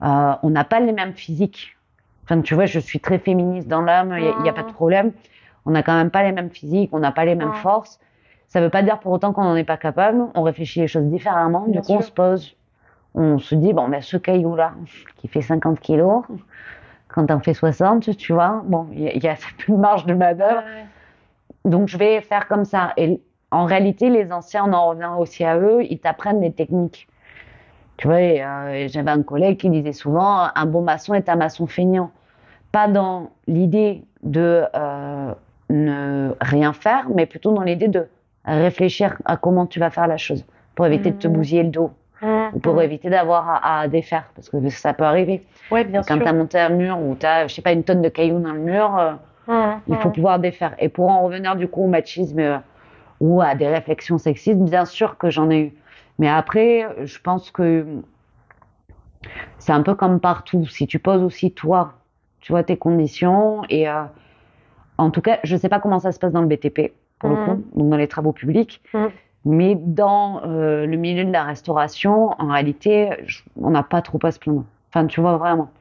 euh, on n'a pas les mêmes physiques. Enfin, tu vois, je suis très féministe dans l'âme, il n'y a, pas de problème. On n'a quand même pas les mêmes physiques, on n'a pas les mêmes Mhm. forces. Ça ne veut pas dire pour autant qu'on n'en est pas capable. On réfléchit les choses différemment. Bien du coup, on se pose, on se dit, bon, mais ce caillou-là, qui fait 50 kilos, quand t'en fais 60, tu vois, bon, il y, y a plus de marge de manœuvre. Donc, je vais faire comme ça. Et en réalité, les anciens, on en revient aussi à eux, ils t'apprennent des techniques. Tu vois, euh, j'avais un collègue qui disait souvent un bon maçon est un maçon feignant. Pas dans l'idée de euh, ne rien faire, mais plutôt dans l'idée de réfléchir à comment tu vas faire la chose pour éviter de te Mhm. bousiller le dos Mmh, ou pour mmh. éviter d'avoir à, à défaire parce que ça peut arriver. Ouais, bien Quand tu as monté un mur ou tu as, je sais pas, une tonne de cailloux dans le mur, euh, Mmh, il faut mmh. pouvoir défaire. Et pour en revenir du coup au machisme euh, ou à des réflexions sexistes, bien sûr que j'en ai eu. Mais après, je pense que c'est un peu comme partout. Si tu poses aussi toi, tu vois tes conditions et euh, en tout cas, je sais pas comment ça se passe dans le BTP pour le Mhm. coup, donc dans les travaux publics. Mais dans euh, le milieu de la restauration, en réalité, je- on n'a pas trop à se plaindre. Enfin, tu vois vraiment.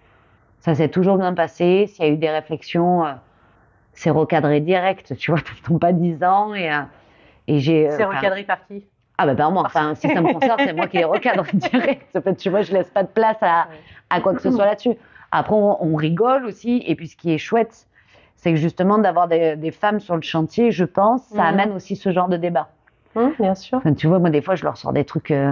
Ça s'est toujours bien passé. S'il y a eu des réflexions, euh, c'est recadré direct. Tu vois, t'attends pas 10 ans et, euh, et j'ai. euh, C'est recadré par qui? Ah bah, ben moi, enfin, si ça me concerne, c'est moi qui les recadre direct. En fait, tu vois, je laisse pas de place à, à quoi que ce soit là-dessus. Après, on, on rigole aussi. Et puis, ce qui est chouette, c'est que justement, d'avoir des, des femmes sur le chantier, je pense, ça Mhm. amène aussi ce genre de débat. Mmh, Bien sûr. Enfin, tu vois, moi, des fois, je leur sors des trucs. euh,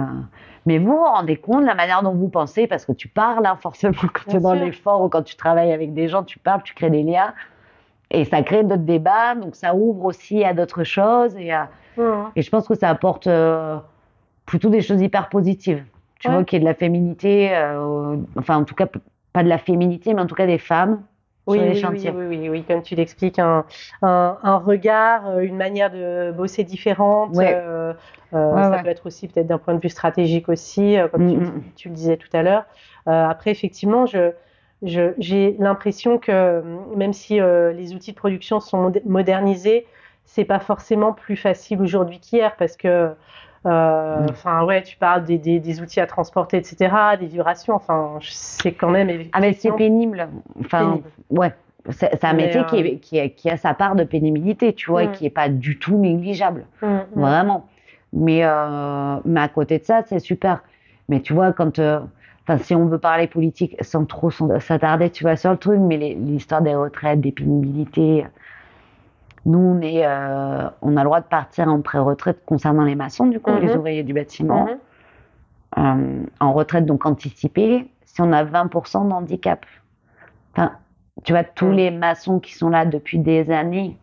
Mais vous vous rendez compte de la manière dont vous pensez, parce que tu parles, hein, forcément, quand tu es dans l'effort ou quand tu travailles avec des gens, tu parles, tu crées des liens. Et ça crée d'autres débats, donc ça ouvre aussi à d'autres choses. Et, à- Mmh. et je pense que ça apporte euh, plutôt des choses hyper positives. Tu Ouais. vois, qu'il y ait de la féminité, euh, enfin, en tout cas, pas de la féminité, mais en tout cas des femmes Oui, sur les oui, chantiers. oui, oui, oui, oui, comme tu l'expliques, un, un, un regard, euh, une manière de bosser différente. Ouais. euh, euh, Ouais, ça ouais. peut être aussi peut-être d'un point de vue stratégique aussi, euh, comme tu, Mm, mm. tu le disais tout à l'heure. Après, effectivement, je, j'ai l'impression que euh, même si euh, les outils de production sont mod- modernisés, c'est pas forcément plus facile aujourd'hui qu'hier parce que euh, Mm. enfin ouais tu parles des, des, des outils à transporter etc des vibrations enfin c'est quand même Ah, mais c'est pénible. Enfin, pénible. ouais. C'est un métier qui, est- qui, est- qui a sa part de pénibilité, tu vois, et Mm. qui est pas du tout négligeable. Mm. Vraiment. Mais, mais à côté de ça, c'est super. Mais tu vois, quand. Enfin, si on veut parler politique sans trop s'attarder, tu vois, sur le truc, mais l'histoire des retraites, des pénibilités, nous, on, est, euh, on a le droit de partir en pré-retraite concernant les maçons, du coup, les mhm. ouvriers du bâtiment, mhm. euh, en retraite donc anticipée, si on a 20% d'handicap. Enfin, tu vois, tous mhm. les maçons qui sont là depuis des années,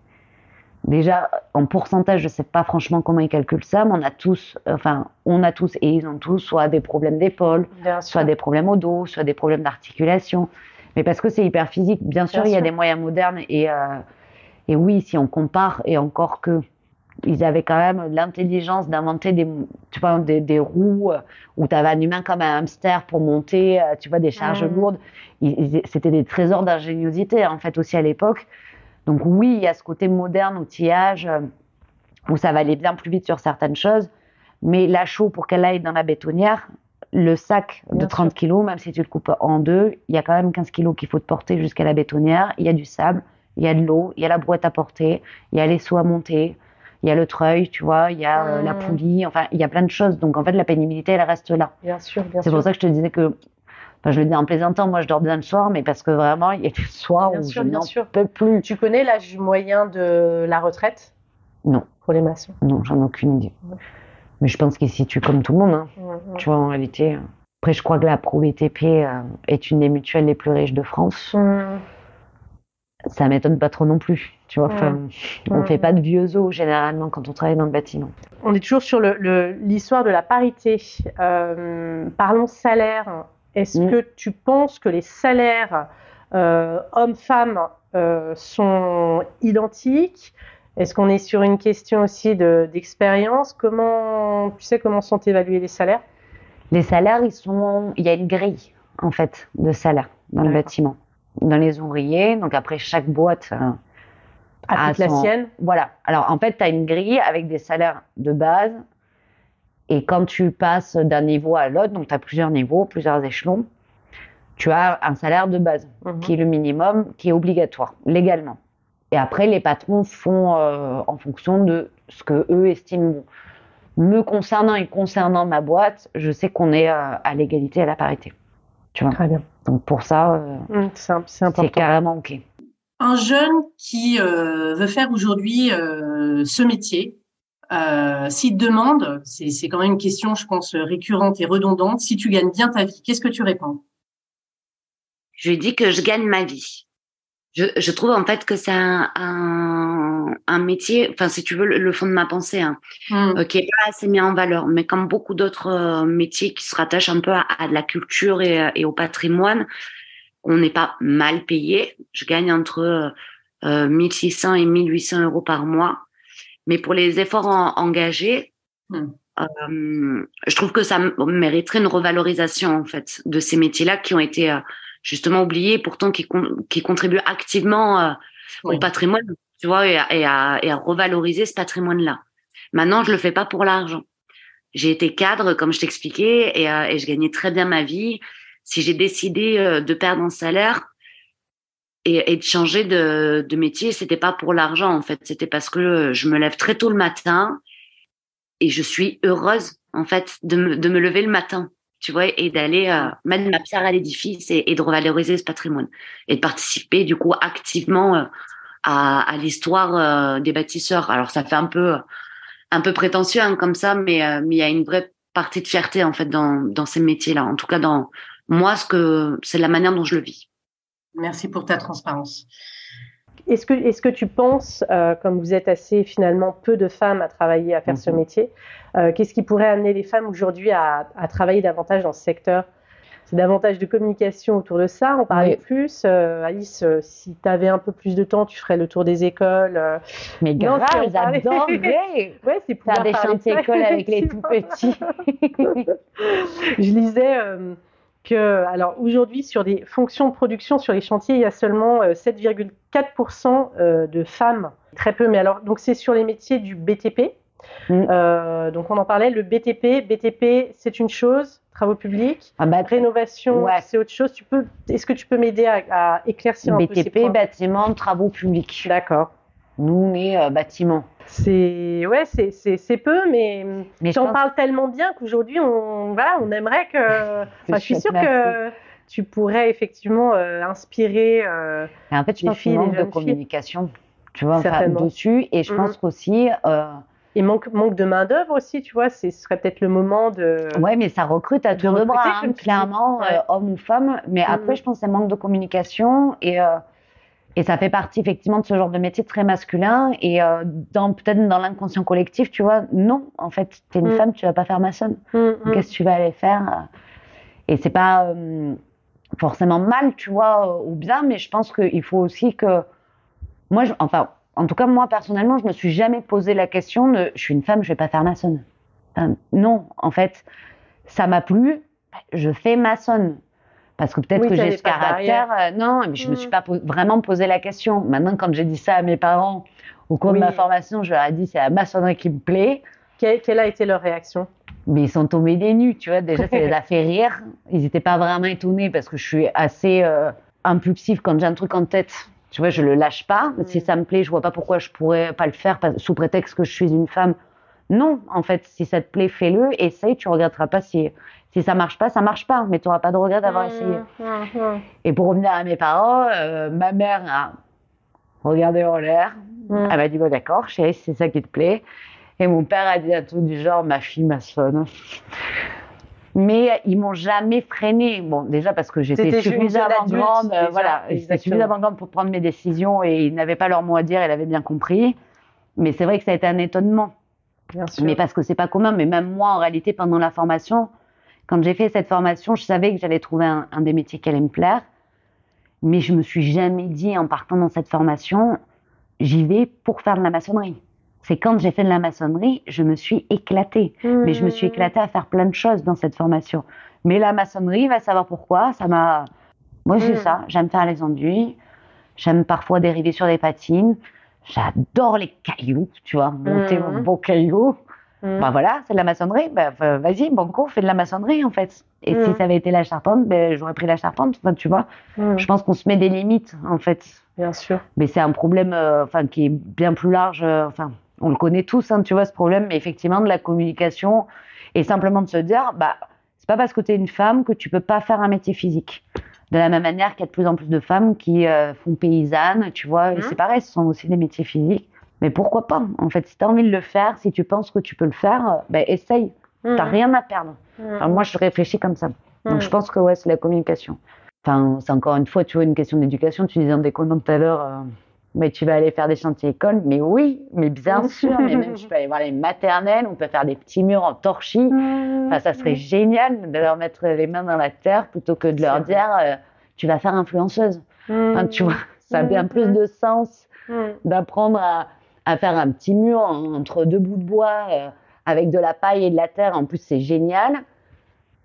déjà en pourcentage, je sais pas franchement comment ils calculent ça, mais on a tous, enfin, on a tous et ils ont tous soit des problèmes d'épaule, soit des problèmes au dos, soit des problèmes d'articulation. Mais parce que c'est hyper physique, bien sûr, il y a des moyens modernes et euh, et oui, si on compare, et encore que ils avaient quand même l'intelligence d'inventer des, tu vois, des, roues euh, où tu avais un humain comme un hamster pour monter, euh, tu vois, des charges mmh. lourdes. C'était des trésors d'ingéniosité, en fait, aussi à l'époque. Donc oui, il y a ce côté moderne, outillage, euh, où ça va aller bien plus vite sur certaines choses. Mais la chaux, pour qu'elle aille dans la bétonnière, le sac de 30 kg, même si tu le coupes en deux, il y a quand même 15 kg qu'il faut te porter jusqu'à la bétonnière. Il y a du sable, il y a de l'eau, il y a la boîte à porter, il y a les seaux à monter, il y a le treuil, tu vois, il y a euh, la mmh. poulie, enfin, il y a plein de choses. Donc, en fait, la pénibilité, elle reste là. Bien sûr, bien sûr. C'est pour ça que je te disais que, enfin, je le dis en plaisantant, moi, je dors bien le soir, mais parce que vraiment, il y a des soirs où je n'en peux plus. Tu connais l'âge moyen de la retraite? Non. Pour les maçons Non, j'en ai aucune idée. Mais je pense qu'il se situe comme tout le monde, hein. Mmh, mmh. Tu vois, en réalité. Euh, après, je crois que la ProBTP euh, est une des mutuelles les plus riches de France ça m'étonne pas trop non plus. Tu vois, on ne fait pas de vieux os généralement quand on travaille dans le bâtiment. On est toujours sur l'histoire de la parité. Euh, parlons salaire. Est-ce mm. que tu penses que les salaires euh, hommes-femmes euh, sont identiques? Est-ce qu'on est sur une question aussi d'expérience? Comment tu sais comment sont évalués les salaires? Les salaires, ils sont, il y a une grille en fait de salaire dans le bâtiment dans les ouvriers. Donc après, chaque boîte euh, a la sienne? Voilà. Alors en fait, tu as une grille avec des salaires de base. Et quand tu passes d'un niveau à l'autre, donc tu as plusieurs niveaux, plusieurs échelons, tu as un salaire de base mhm. qui est le minimum, qui est obligatoire légalement. Et après, les patrons font euh, en fonction de ce que eux estiment Me concernant et concernant ma boîte, je sais qu'on est euh, à l'égalité et à la parité. Tu vois Très bien. Donc pour ça, euh, mmh, c'est carrément OK. Un jeune qui euh, veut faire aujourd'hui euh, ce métier, s'il te demande, c'est quand même une question, je pense, récurrente et redondante, si tu gagnes bien ta vie, qu'est-ce que tu réponds? Je lui dis que je gagne ma vie. Je, je, trouve en fait que c'est un, un, un, métier, enfin si tu veux le, fond de ma pensée, hein, mmh. qui est pas assez mis en valeur, mais comme beaucoup d'autres euh, métiers qui se rattachent un peu à, à de la culture et, et, au patrimoine, on n'est pas mal payé. Je gagne entre euh, 1600 et 1800 euros par mois, mais pour les efforts engagés, mmh. euh, je trouve que ça mériterait une revalorisation en fait de ces métiers-là qui ont été euh, justement oublié, pourtant qui, qui contribue activement euh, au patrimoine, tu vois, et à, et à, et à revaloriser ce patrimoine-là. Maintenant, je le fais pas pour l'argent. J'ai été cadre, comme je t'expliquais, et, et, je gagnais très bien ma vie. Si j'ai décidé de perdre un salaire et, et de changer de, de métier, c'était pas pour l'argent en fait. C'était parce que je me lève très tôt le matin et je suis heureuse en fait de me, de me lever le matin tu vois, et d'aller euh, mettre ma pierre à l'édifice et, de revaloriser ce patrimoine et de participer du coup activement euh, à, à l'histoire euh, des bâtisseurs. Alors ça fait un peu un peu prétentieux hein, comme ça, mais mais il y a une vraie partie de fierté en fait dans dans ces métiers-là. En tout cas, dans moi, ce que c'est la manière dont je le vis. Merci pour ta transparence. Est-ce que, est que tu penses, euh, comme vous êtes assez finalement peu de femmes à travailler, à faire ce mhm. métier, euh, qu'est-ce qui pourrait amener les femmes aujourd'hui à, travailler davantage dans ce secteur? C'est davantage de communication autour de ça, on parlait plus. Euh, Alice, si tu avais un peu plus de temps, tu ferais le tour des écoles. Mais grave, j'adorerais ouais, c'est faire des chantiers écoles avec les tout petits. Je lisais que, alors aujourd'hui, sur des fonctions de production sur les chantiers, il y a seulement 7,4% euh, euh, de femmes, très peu, mais alors, donc c'est sur les métiers du BTP. Mm. Euh, donc on en parlait, le BTP, BTP c'est une chose, travaux publics, ah bah, rénovation c'est autre chose. Tu peux, est-ce que tu peux m'aider à, éclaircir un BTP, peu ces points? bâtiment, travaux publics. D'accord. Nous, on est bâtiment. C'est ouais, c'est c'est c'est peu, mais, Mais tu je en pense- parles tellement bien qu'aujourd'hui on voilà, on aimerait que. Enfin, je suis sûre que tu pourrais effectivement euh, inspirer. euh, Et en fait, je pense qu'il manque de filles. communication, tu vois, enfin, dessus. Et je pense qu'aussi, euh, et manque manque de main d'œuvre aussi, tu vois. Ce serait peut-être le moment de. ouais, mais ça recrute à tour de bras, hein, clairement, Ouais. euh, homme ou femme. Mais après, Mhm. je pense que c'est manque de communication et euh, et ça fait partie effectivement de ce genre de métier très masculin et euh, dans peut-être dans l'inconscient collectif, tu vois, non, en fait, t'es une Mhm. femme, tu vas pas faire maçonne. Mm, mm. Qu'est-ce que tu vas aller faire euh, Et c'est pas euh, forcément mal, tu vois, ou bien, mais je pense qu'il faut aussi que. Moi, je- enfin, en tout cas, moi, personnellement, je me suis jamais posé la question de je suis une femme, je vais pas faire maçonne. Enfin, non, en fait, ça m'a plu, je fais maçonne. Parce que peut-être Oui, que j'ai ce pas caractère. euh, non, mais je me Mm. suis pas po- vraiment posé la question. Maintenant, quand j'ai dit ça à mes parents au cours Oui. de ma formation, je leur ai dit c'est la maçonnerie qui me plaît. Quelle, quelle a été leur réaction? Mais ils sont tombés des nues, tu vois. Déjà, ça les a fait rire. Ils n'étaient pas vraiment étonnés parce que je suis assez euh, impulsive quand j'ai un truc en tête. Tu vois, je le lâche pas. Si ça me plaît, je vois pas pourquoi je pourrais pas le faire sous prétexte que je suis une femme. Non, en fait, si ça te plaît, fais-le. Essaye, tu regretteras pas si, si ça marche pas, ça marche pas. Mais tu n'auras pas de regret d'avoir essayé. Mm, mm, mm. Et pour revenir à mes parents, euh, ma mère a regardé en l'air. Mm. Elle m'a dit, bon, d'accord, chérie, si c'est ça qui te plaît. Et mon père a dit un truc du genre, ma fille maçonne. Mais ils m'ont jamais freiné. Bon, déjà parce que j'étais suffisamment grande, euh, déjà, voilà, j'étais suffisamment grande pour prendre mes décisions et ils n'avaient pas leur mot à dire, elle avait bien compris. Mais c'est vrai que ça a été un étonnement. Bien sûr. Mais parce que c'est pas commun. Mais même moi, en réalité, pendant la formation, quand j'ai fait cette formation, je savais que j'allais trouver un, un des métiers qui allait me plaire. Mais je me suis jamais dit, en partant dans cette formation, j'y vais pour faire de la maçonnerie. C'est quand j'ai fait de la maçonnerie, je me suis éclatée. Mais je me suis éclatée à faire plein de choses dans cette formation. Mais la maçonnerie, va savoir pourquoi, ça m'a. Moi, c'est Mm. ça. J'aime faire les enduits. J'aime parfois dériver sur des patines. J'adore les cailloux, tu vois, monter mon beau caillou. Mm. Bah voilà, c'est de la maçonnerie. Bah, vas-y, Banco, fais de la maçonnerie en fait. Et si Mhm. ça avait été la charpente, ben, j'aurais pris la charpente. Enfin, tu vois, Mm. je pense qu'on se met des limites en fait. Bien sûr. Mais c'est un problème euh, enfin, qui est bien plus large. euh, Enfin, on le connaît tous, hein, tu vois, ce problème, mais effectivement, de la communication et simplement de se dire, bah, c'est pas parce que tu es une femme que tu peux pas faire un métier physique. De la même manière qu'il y a de plus en plus de femmes qui euh, font paysanne, tu vois, Mhm. c'est pareil, ce sont aussi des métiers physiques. Mais pourquoi pas? En fait, si tu as envie de le faire, si tu penses que tu peux le faire, euh, ben, essaye. T'as Mm. rien à perdre. Mm. Enfin, moi, je réfléchis comme ça. Donc, Mm. je pense que ouais, c'est la communication. Enfin, c'est encore une fois, tu vois, une question d'éducation. Tu disais en déconnant tout à l'heure, euh, mais tu vas aller faire des chantiers écoles. Mais oui, mais bien sûr. mais même, tu peux aller voir les maternelles. On peut faire des petits murs en torchis. Enfin, ça serait génial de leur mettre les mains dans la terre plutôt que de leur dire, euh, tu vas faire influenceuse. Enfin, tu vois, ça a bien plus de sens d'apprendre à, à faire un petit mur en- entre deux bouts de bois euh, avec de la paille et de la terre. En plus, c'est génial.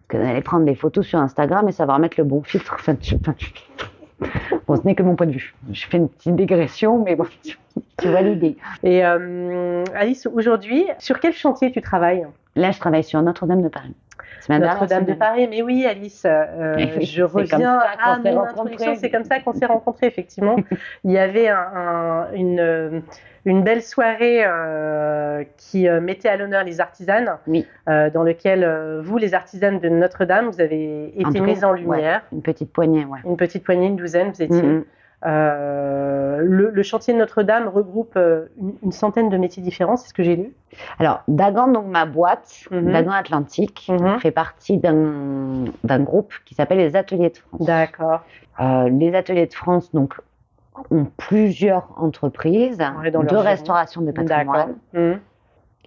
Que d'aller prendre des photos sur Instagram et savoir mettre le bon filtre. Enfin, tu- Bon, ce n'est que mon point de vue. Je fais une petite digression, mais bon, tu, tu vois l'idée. Et euh, Alice, aujourd'hui, sur quel chantier tu travailles? Là, je travaille sur Notre-Dame de Paris. Notre-Dame de. Paris, mais oui, Alice, euh, je reviens à mon introduction. C'est comme ça qu'on s'est rencontrés, effectivement. Il y avait un- un- une, euh, une belle soirée euh, qui mettait à l'honneur les artisanes, Oui. euh, dans lequel vous, les artisanes de Notre-Dame, vous avez été mises en ouais. lumière. Une petite poignée, ouais. Une petite poignée, une douzaine, vous étiez. Mhm. Euh, le, le chantier de Notre-Dame regroupe euh, une, une centaine de métiers différents, c'est ce que j'ai lu. Alors, Dagan, donc ma boîte, Mhm. Dagan Atlantique, Mhm. fait partie d'un d'un groupe qui s'appelle les Ateliers de France. D'accord. Euh, les Ateliers de France, donc, ont plusieurs entreprises Ouais, dans leur de restauration de patrimoine. Mhm.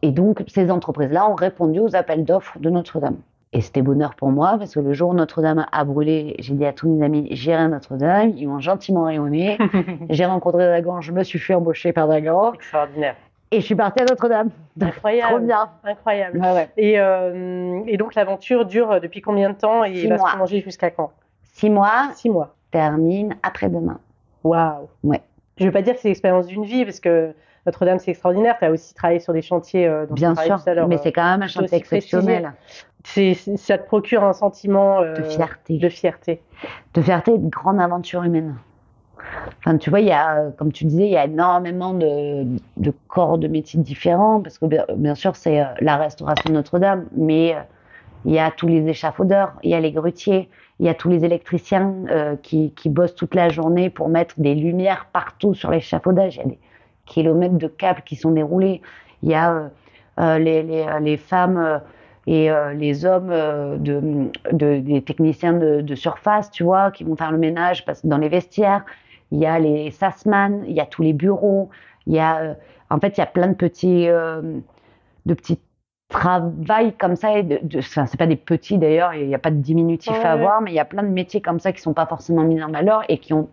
Et donc, ces entreprises-là ont répondu aux appels d'offres de Notre-Dame. Et c'était bonheur pour moi, parce que le jour où Notre-Dame a brûlé, j'ai dit à tous mes amis, j'irai à Notre-Dame. Ils m'ont gentiment rayonné. j'ai rencontré Dagan, je me suis fait embaucher par Dagan. Extraordinaire. Et je suis partie à Notre-Dame. Incroyable. Trop bien. Incroyable. Ouais, ouais. Et, euh, et donc l'aventure dure depuis combien de temps et Six va mois. se prolonger jusqu'à quand? Six mois, Six mois. termine après-demain. Waouh. Ouais. Je ne veux pas dire que c'est l'expérience d'une vie parce que Notre-Dame c'est extraordinaire. Tu as aussi travaillé sur des chantiers euh, dont Bien sûr, tout à l'heure. mais euh, c'est quand même un c'est chantier exceptionnel. C'est- ça te procure un sentiment euh, De fierté. De fierté. De fierté et de grande aventure humaine. Enfin, tu vois, il y a, comme tu disais, il y a énormément de, de corps de métiers différents, parce que bien, sûr, c'est la restauration de Notre-Dame, mais il y a tous les échafaudeurs, il y a les grutiers, il y a tous les électriciens qui, qui bossent toute la journée pour mettre des lumières partout sur l'échafaudage. Il y a des kilomètres de câbles qui sont déroulés. Il y a les, les, les, femmes et euh, les hommes euh, de, des techniciens de, surface, tu vois, qui vont faire le ménage parce, dans les vestiaires. Il y a les sasman, il y a tous les bureaux, il y a, euh, en fait, il y a plein de petits, de petits travail comme ça, et de, de c'est pas des petits d'ailleurs, il n'y a pas de diminutif à avoir, mais il y a plein de métiers comme ça qui sont pas forcément mis en valeur et qui ont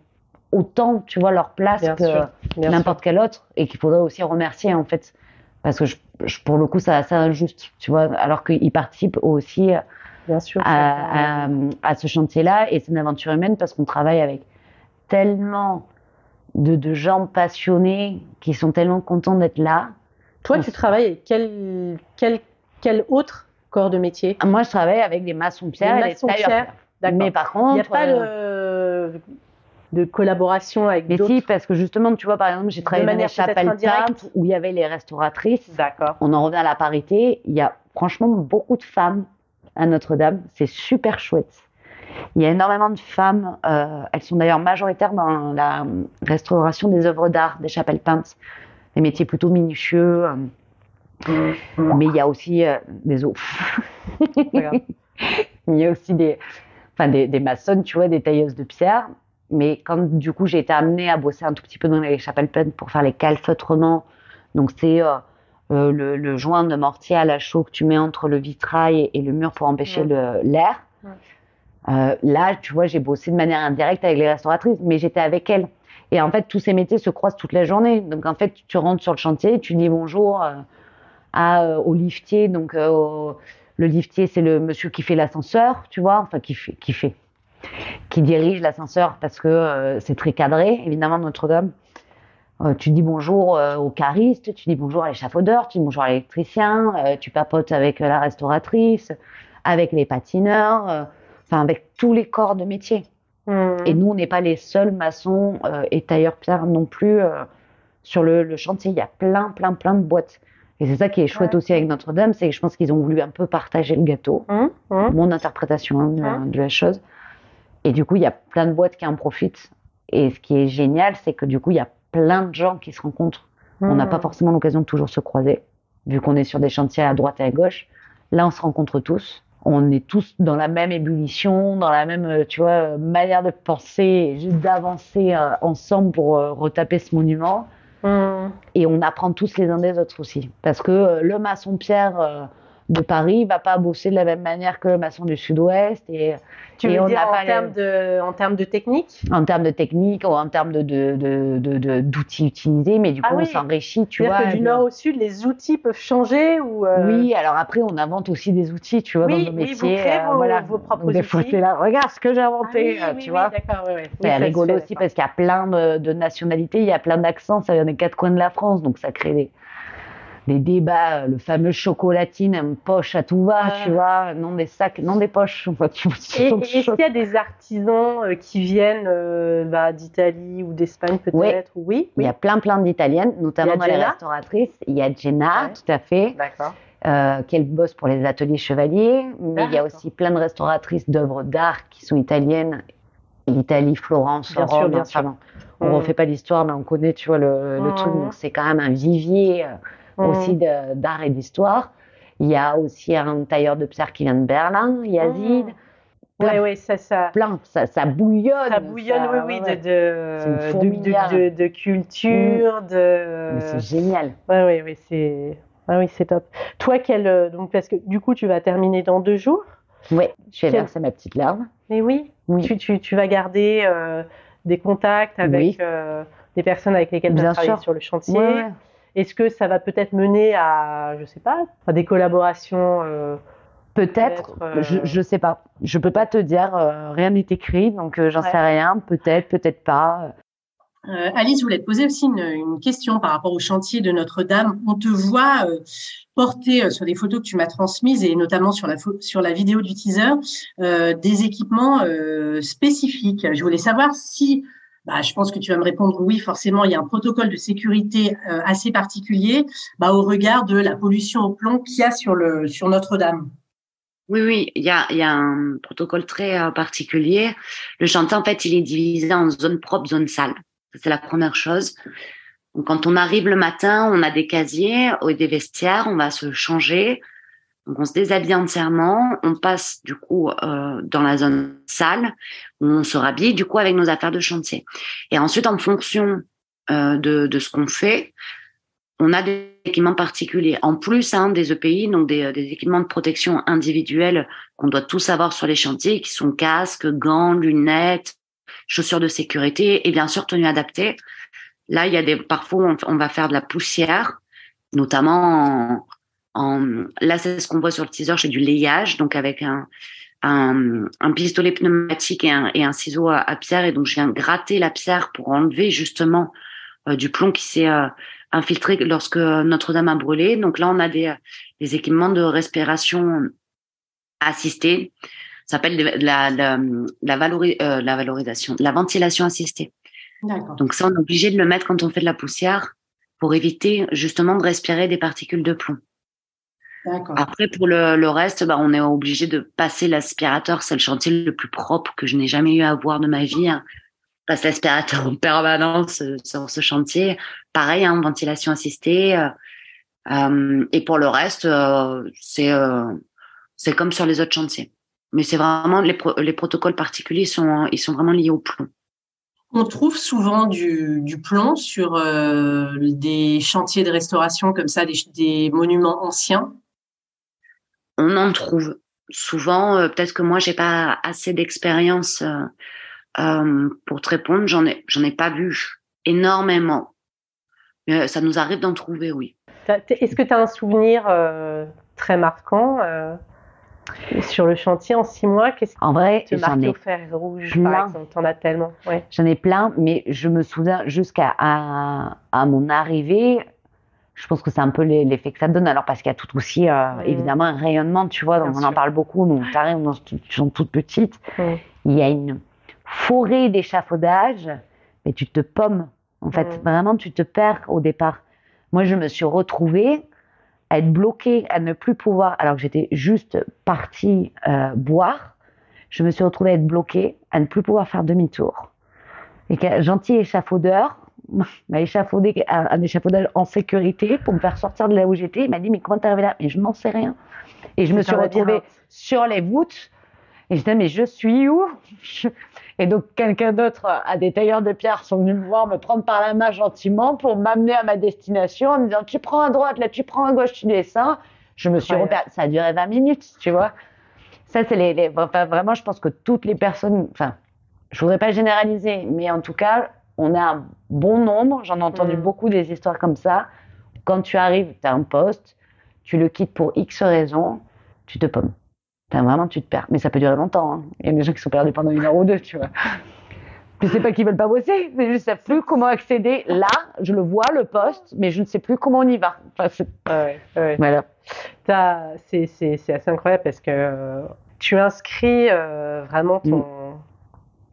autant, tu vois, leur place que n'importe quel autre et qu'il faudrait aussi remercier en fait. Parce que je, pour le coup, ça, ça injuste, tu vois, alors qu'ils participent aussi Bien sûr, à, à, ce chantier-là. Et c'est une aventure humaine parce qu'on travaille avec tellement de, de, gens passionnés qui sont tellement contents d'être là. Toi, tu travailles avec quel, quel, quel autre corps de métier? Moi, je travaille avec des maçons-pierre et des tailleurs. Mais par contre, il n'y a pas euh, le de collaboration avec d'autres. Mais si, parce que justement, tu vois, par exemple, j'ai travaillé dans chapelles peintes où il y avait les restauratrices. D'accord. On en revient à la parité. Il y a franchement beaucoup de femmes à Notre-Dame. C'est super chouette. Il y a énormément de femmes. Euh, elles sont d'ailleurs majoritaires dans la restauration des œuvres d'art, des chapelles peintes. Des métiers plutôt minutieux. Euh, mais il y a aussi euh, des os. il y a aussi des, enfin des, des maçonnes, tu vois, des tailleuses de pierre mais quand du coup j'ai été amenée à bosser un tout petit peu dans les chapelles peintes pour faire les calfeutrements, donc c'est euh, euh le, le, joint de mortier à la chaux que tu mets entre le vitrail et, le mur pour empêcher l'air. Euh, là, tu vois, j'ai bossé de manière indirecte avec les restauratrices, mais j'étais avec elles. Et en fait, tous ces métiers se croisent toute la journée. Donc en fait, tu rentres sur le chantier, tu dis bonjour à, au liftier. Donc le liftier, c'est le monsieur qui fait l'ascenseur, tu vois, enfin qui fait, qui fait qui dirige l'ascenseur parce que euh, c'est très cadré, évidemment, Notre-Dame. Euh, tu dis bonjour euh, au cariste, tu dis bonjour à l'échafaudeur, tu dis bonjour à l'électricien, tu papotes avec la restauratrice, avec les patineurs, enfin avec tous les corps de métier. Mmh. Et nous, on n'est pas les seuls maçons et tailleurs pierre non plus sur le, chantier. Il y a plein, plein, plein de boîtes. Et c'est ça qui est chouette aussi avec Notre-Dame, c'est que je pense qu'ils ont voulu un peu partager le gâteau. Mmh. Mmh. Mon interprétation hein, de, la chose. Et du coup, il y a plein de boîtes qui en profitent. Et ce qui est génial, c'est que du coup, il y a plein de gens qui se rencontrent. On n'a pas mmh. forcément l'occasion de toujours se croiser, vu qu'on est sur des chantiers à droite et à gauche. Là, on se rencontre tous. On est tous dans la même ébullition, dans la même, euh, tu vois, manière de penser, juste d'avancer euh, ensemble pour euh, retaper ce monument. Mmh. Et on apprend tous les uns des autres aussi. Parce que le maçon Pierre de Paris va pas bosser de la même manière que le maçon du Sud-Ouest. Et, tu veux dire en, termes de, en termes de technique? En termes de technique ou en termes d'outils de, de, de, utilisés, mais du ah coup, on s'enrichit, tu vois. Que du nord au sud, les outils peuvent changer ou euh, Oui, alors après, on invente aussi des outils, tu vois, dans nos métiers. Oui, vous créez euh, vos, voilà. vos propres outils. Des fois, là, regarde ce que j'ai inventé, ah, oui, tu vois. d'accord, oui, C'est rigolo aussi parce qu'il y a plein de, nationalités, il y a plein d'accents, ça vient des quatre coins de la France, donc ça crée des les débats, le fameux chocolatine, poche à tout va, tu vois, non des sacs, non des poches. est-ce qu'il y a des artisans euh, qui viennent euh, bah, d'Italie ou d'Espagne peut-être oui. il y a plein plein d'italiennes, notamment dans les restauratrices. Il y a Jenna, tout à fait. D'accord. Euh, qu'elle bosse pour les ateliers chevaliers, mais il y a aussi plein de restauratrices d'œuvres d'art qui sont italiennes, Italie, Florence, bien Rome. Sûr, bien sûr. On ne mm. refait pas l'histoire, mais on connaît, tu vois, le, le truc. Mm. Donc c'est quand même un vivier aussi mmh. d'art et d'histoire. Il y a aussi un tailleur de pierre qui vient de Berlin, Yazid. Mmh. Oui, oui, ça, ça. Plein, ça, ça bouillonne. Ça bouillonne, oui, oui, de, de, de, culture, mmh. de. C'est génial. Oui, oui, oui, c'est. Ah oui, c'est top. Toi, quel, euh, donc, parce que du coup, tu vas terminer dans deux jours. Oui, je vais verser ma petite larve. Mais oui, oui. Tu, tu, tu vas garder euh, des contacts avec euh, des personnes avec lesquelles tu as travaillé sur le chantier. Ouais, est-ce que ça va peut-être mener à, je sais pas, à des collaborations euh, Peut-être, je ne sais pas. Je peux pas te dire, euh, rien n'est écrit, donc euh, j'en sais rien. Peut-être, peut-être pas. Alice, je voulais te poser aussi une, question par rapport au chantier de Notre-Dame. On te voit porter sur les photos que tu m'as transmises et notamment sur la, sur la vidéo du teaser des équipements spécifiques. Je voulais savoir si bah, je pense que tu vas me répondre oui, forcément, il y a un protocole de sécurité euh, assez particulier bah, au regard de la pollution au plomb qu'il y a sur, le, sur Notre-Dame. Oui, oui, il y a, y a un protocole très euh, particulier. Le chantier, en fait, il est divisé en zone propre, zone sale. C'est la première chose. Donc, quand on arrive le matin, on a des casiers et des vestiaires, on va se changer. Donc, on se déshabille entièrement, on passe du coup euh, dans la zone sale, où on se rhabille du coup avec nos affaires de chantier. Et ensuite, en fonction euh, de, de, ce qu'on fait, on a des équipements particuliers. En plus hein, des EPI, donc des, des, équipements de protection individuels qu'on doit tous avoir sur les chantiers, qui sont casques, gants, lunettes, chaussures de sécurité et bien sûr tenues adaptées. Là, il y a des parfois on, on va faire de la poussière, notamment en, là, c'est ce qu'on voit sur le teaser, c'est du layage, donc avec un, un, un pistolet pneumatique et un, et un ciseau à, pierre. Et donc, je viens gratter la pierre pour enlever justement euh, du plomb qui s'est euh, infiltré lorsque Notre-Dame a brûlé. Donc là, on a des, des équipements de respiration assistée. Ça s'appelle la, la, la, valori, euh, la valorisation, la ventilation assistée. Donc ça, on est obligé de le mettre quand on fait de la poussière pour éviter justement de respirer des particules de plomb. Après, pour le, le reste, bah, on est obligé de passer l'aspirateur. C'est le chantier le plus propre que je n'ai jamais eu à voir de ma vie. Hein. Passe l'aspirateur en permanence euh, sur ce chantier. Pareil, hein, ventilation assistée. Euh, euh, et pour le reste, euh, c'est euh, c'est comme sur les autres chantiers. Mais c'est vraiment les, les protocoles particuliers sont ils sont vraiment liés au plomb. On trouve souvent du, du plomb sur des chantiers de restauration comme ça, des, des monuments anciens? On en trouve souvent. Euh, peut-être que moi, j'ai pas assez d'expérience euh, euh, pour te répondre. J'en ai, j'en ai pas vu énormément. Mais ça nous arrive d'en trouver, oui. Est-ce que tu as un souvenir très marquant sur le chantier en six mois? Qu'est-ce en vrai, te j'en ai au fer rouge, plein. par exemple? T'en as tellement. Ouais. J'en ai plein, mais je me souviens jusqu'à à, à mon arrivée, je pense que c'est un peu l'effet que ça donne. Alors, parce qu'il y a tout aussi, euh, mmh. évidemment, un rayonnement, tu vois, donc on en parle beaucoup, donc t'arrives dans sont toutes petites. Mmh. Il y a une forêt d'échafaudage, mais tu te pommes. En fait, mmh. vraiment, tu te perds au départ. Moi, je me suis retrouvée à être bloquée, à ne plus pouvoir, alors que j'étais juste partie euh, boire, je me suis retrouvée à être bloquée, à ne plus pouvoir faire demi-tour. Et qu'un gentil échafaudeur, m'a échafaudé un échafaudage en sécurité pour me faire sortir de là où j'étais. Il m'a dit, mais comment t'es arrivé là? Mais je n'en sais rien. Et je me suis retrouvée sur les voûtes. Et je disais, mais je suis où? Et donc, quelqu'un d'autre, à des tailleurs de pierre, sont venus me voir, me prendre par la main gentiment pour m'amener à ma destination en me disant, tu prends à droite, là, tu prends à gauche, tu descends. Je me suis repère... Ça a duré 20 minutes, tu vois. Ça, c'est les, les... Enfin, vraiment, je pense que toutes les personnes, enfin, je voudrais pas généraliser, mais en tout cas, on a un bon nombre, j'en ai entendu mm. beaucoup des histoires comme ça. Quand tu arrives, tu as un poste, tu le quittes pour X raisons, tu te pommes. vraiment, tu te perds. Mais ça peut durer longtemps. Hein. Il y a des gens qui sont perdus pendant une heure ou deux, tu vois. Puis c'est pas qu'ils veulent pas bosser, c'est juste, ne savent plus comment accéder. Là, je le vois, le poste, mais je ne sais plus comment on y va. Enfin, c'est... Ouais, ouais. Voilà. C'est, assez incroyable parce que euh, tu inscris euh, vraiment ton. Mm.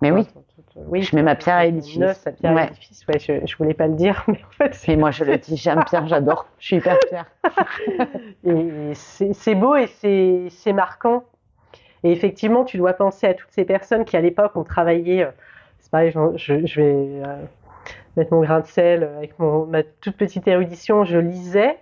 Mais oui. Ton, oui, je mets ma pierre à l'édifice. Sa pierre ouais. à l'édifice, ouais, je, je voulais pas le dire, mais en fait. Et moi, je le dis, j'aime Pierre, j'adore. Je suis hyper fière. et c'est beau et c'est marquant. Et effectivement, tu dois penser à toutes ces personnes qui, à l'époque, ont travaillé. Euh, c'est pareil, je, je vais euh, mettre mon grain de sel avec mon, ma toute petite érudition. Je lisais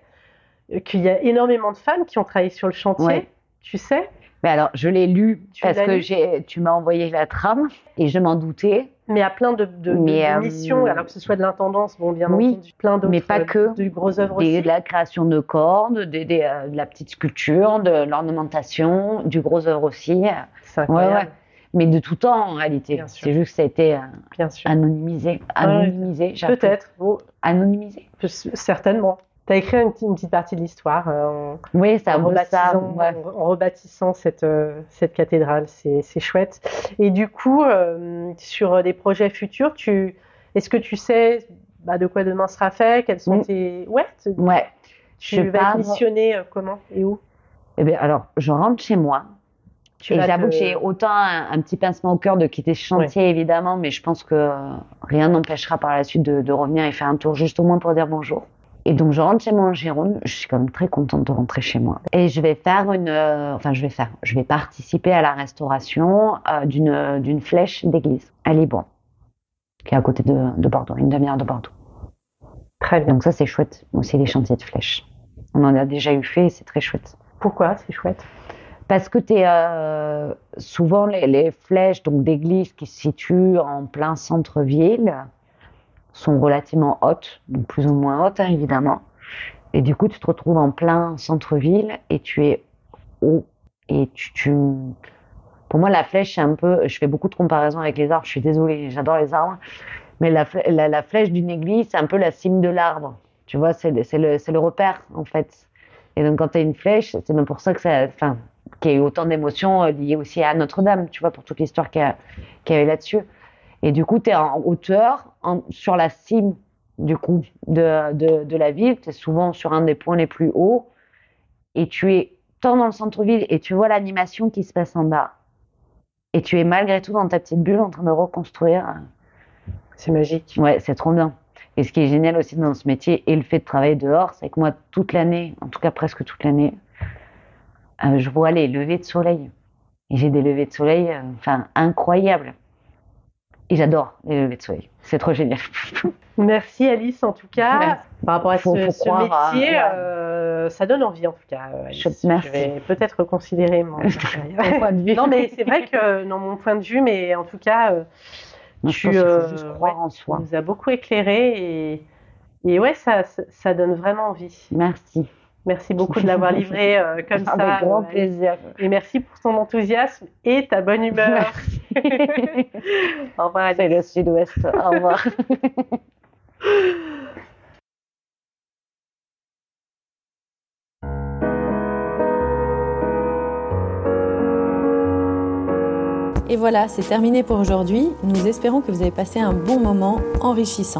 qu'il y a énormément de femmes qui ont travaillé sur le chantier. Ouais. Tu sais mais alors, je l'ai lu parce que j'ai, tu m'as envoyé la trame et je m'en doutais. Mais à plein de, de, mais, de missions, euh, alors que ce soit de l'intendance, bon, bien oui, entendu, plein d'autres. Mais pas que. De grosses œuvres des, aussi. De la création de cordes, des, des, euh, de la petite sculpture, de l'ornementation, du gros œuvre aussi. C'est incroyable. Ouais, ouais. Mais de tout temps, en réalité. C'est juste que ça a été euh, anonymisé. Anonymisé, ouais, Peut-être. Anonymisé. Certainement. Tu as écrit une, une, petite partie de l'histoire euh, oui, ça en, rebaptisant, ouais. en, rebâtissant cette, euh, cette cathédrale. C'est chouette. Et du coup, euh, sur des projets futurs, tu, est-ce que tu sais bah, de quoi demain sera fait? Quels sont Mm. tes... Ouais, Ouais. tu Je vas pars- être missionné euh, comment et où? Eh bien, alors, je rentre chez moi. et j'avoue que j'ai autant un, petit pincement au cœur de quitter ce chantier, évidemment, mais je pense que rien n'empêchera par la suite de, de, revenir et faire un tour juste au moins pour dire bonjour. Et donc je rentre chez moi en Gironde, je suis quand même très contente de rentrer chez moi. Et je vais faire une, euh, enfin je vais faire, je vais participer à la restauration euh, d'une d'une flèche d'église à Liban, qui est à côté de, de Bordeaux, une demi-heure de Bordeaux. Très bien. Donc ça c'est chouette, aussi les chantiers de flèches. On en a déjà eu fait, c'est très chouette. Pourquoi c'est chouette? Parce que tu euh, souvent les, les, flèches donc d'église qui se situent en plein centre-ville sont relativement hautes, donc plus ou moins hautes hein, évidemment. Et du coup, tu te retrouves en plein centre-ville et tu es haut. Et tu. Pour moi, la flèche, c'est un peu. Je fais beaucoup de comparaisons avec les arbres. Je suis désolée, j'adore les arbres. Mais la, la, la flèche d'une église, c'est un peu la cime de l'arbre. Tu vois, c'est le, le, repère, en fait. Et donc, quand tu as une flèche, c'est même pour ça que ça. Enfin, qu'il y a eu autant d'émotions euh, liées aussi à Notre-Dame, tu vois, pour toute l'histoire qu'il y, avait là-dessus. Et du coup, tu es en hauteur, sur la cime, du coup, de, de, de la ville. Tu es souvent sur un des points les plus hauts. Et tu es tant dans le centre-ville et tu vois l'animation qui se passe en bas. Et tu es malgré tout dans ta petite bulle en train de reconstruire. C'est magique. Ouais, c'est trop bien. Et ce qui est génial aussi dans ce métier et le fait de travailler dehors, c'est que moi, toute l'année, en tout cas presque toute l'année, euh, je vois les levées de soleil. Et j'ai des levées de soleil, euh, enfin, incroyables. Et j'adore les levées de soleil. C'est trop génial. Merci Alice, en tout cas. Par rapport à ce, métier, euh, ça donne envie, en tout cas. Je, Merci. je vais peut-être reconsidérer mon, point de vue. non, mais c'est vrai que, dans mon point de vue, mais en tout cas, tu euh, juste croire en soi. nous as beaucoup éclairé et, et ouais, ça, ça donne vraiment envie. Merci. Merci beaucoup de l'avoir livré euh, comme ça. Avec grand plaisir. Et merci pour ton enthousiasme et ta bonne humeur. Merci. Au revoir. C'est le sud-ouest. Au revoir. Et voilà, c'est terminé pour aujourd'hui. Nous espérons que vous avez passé un bon moment enrichissant.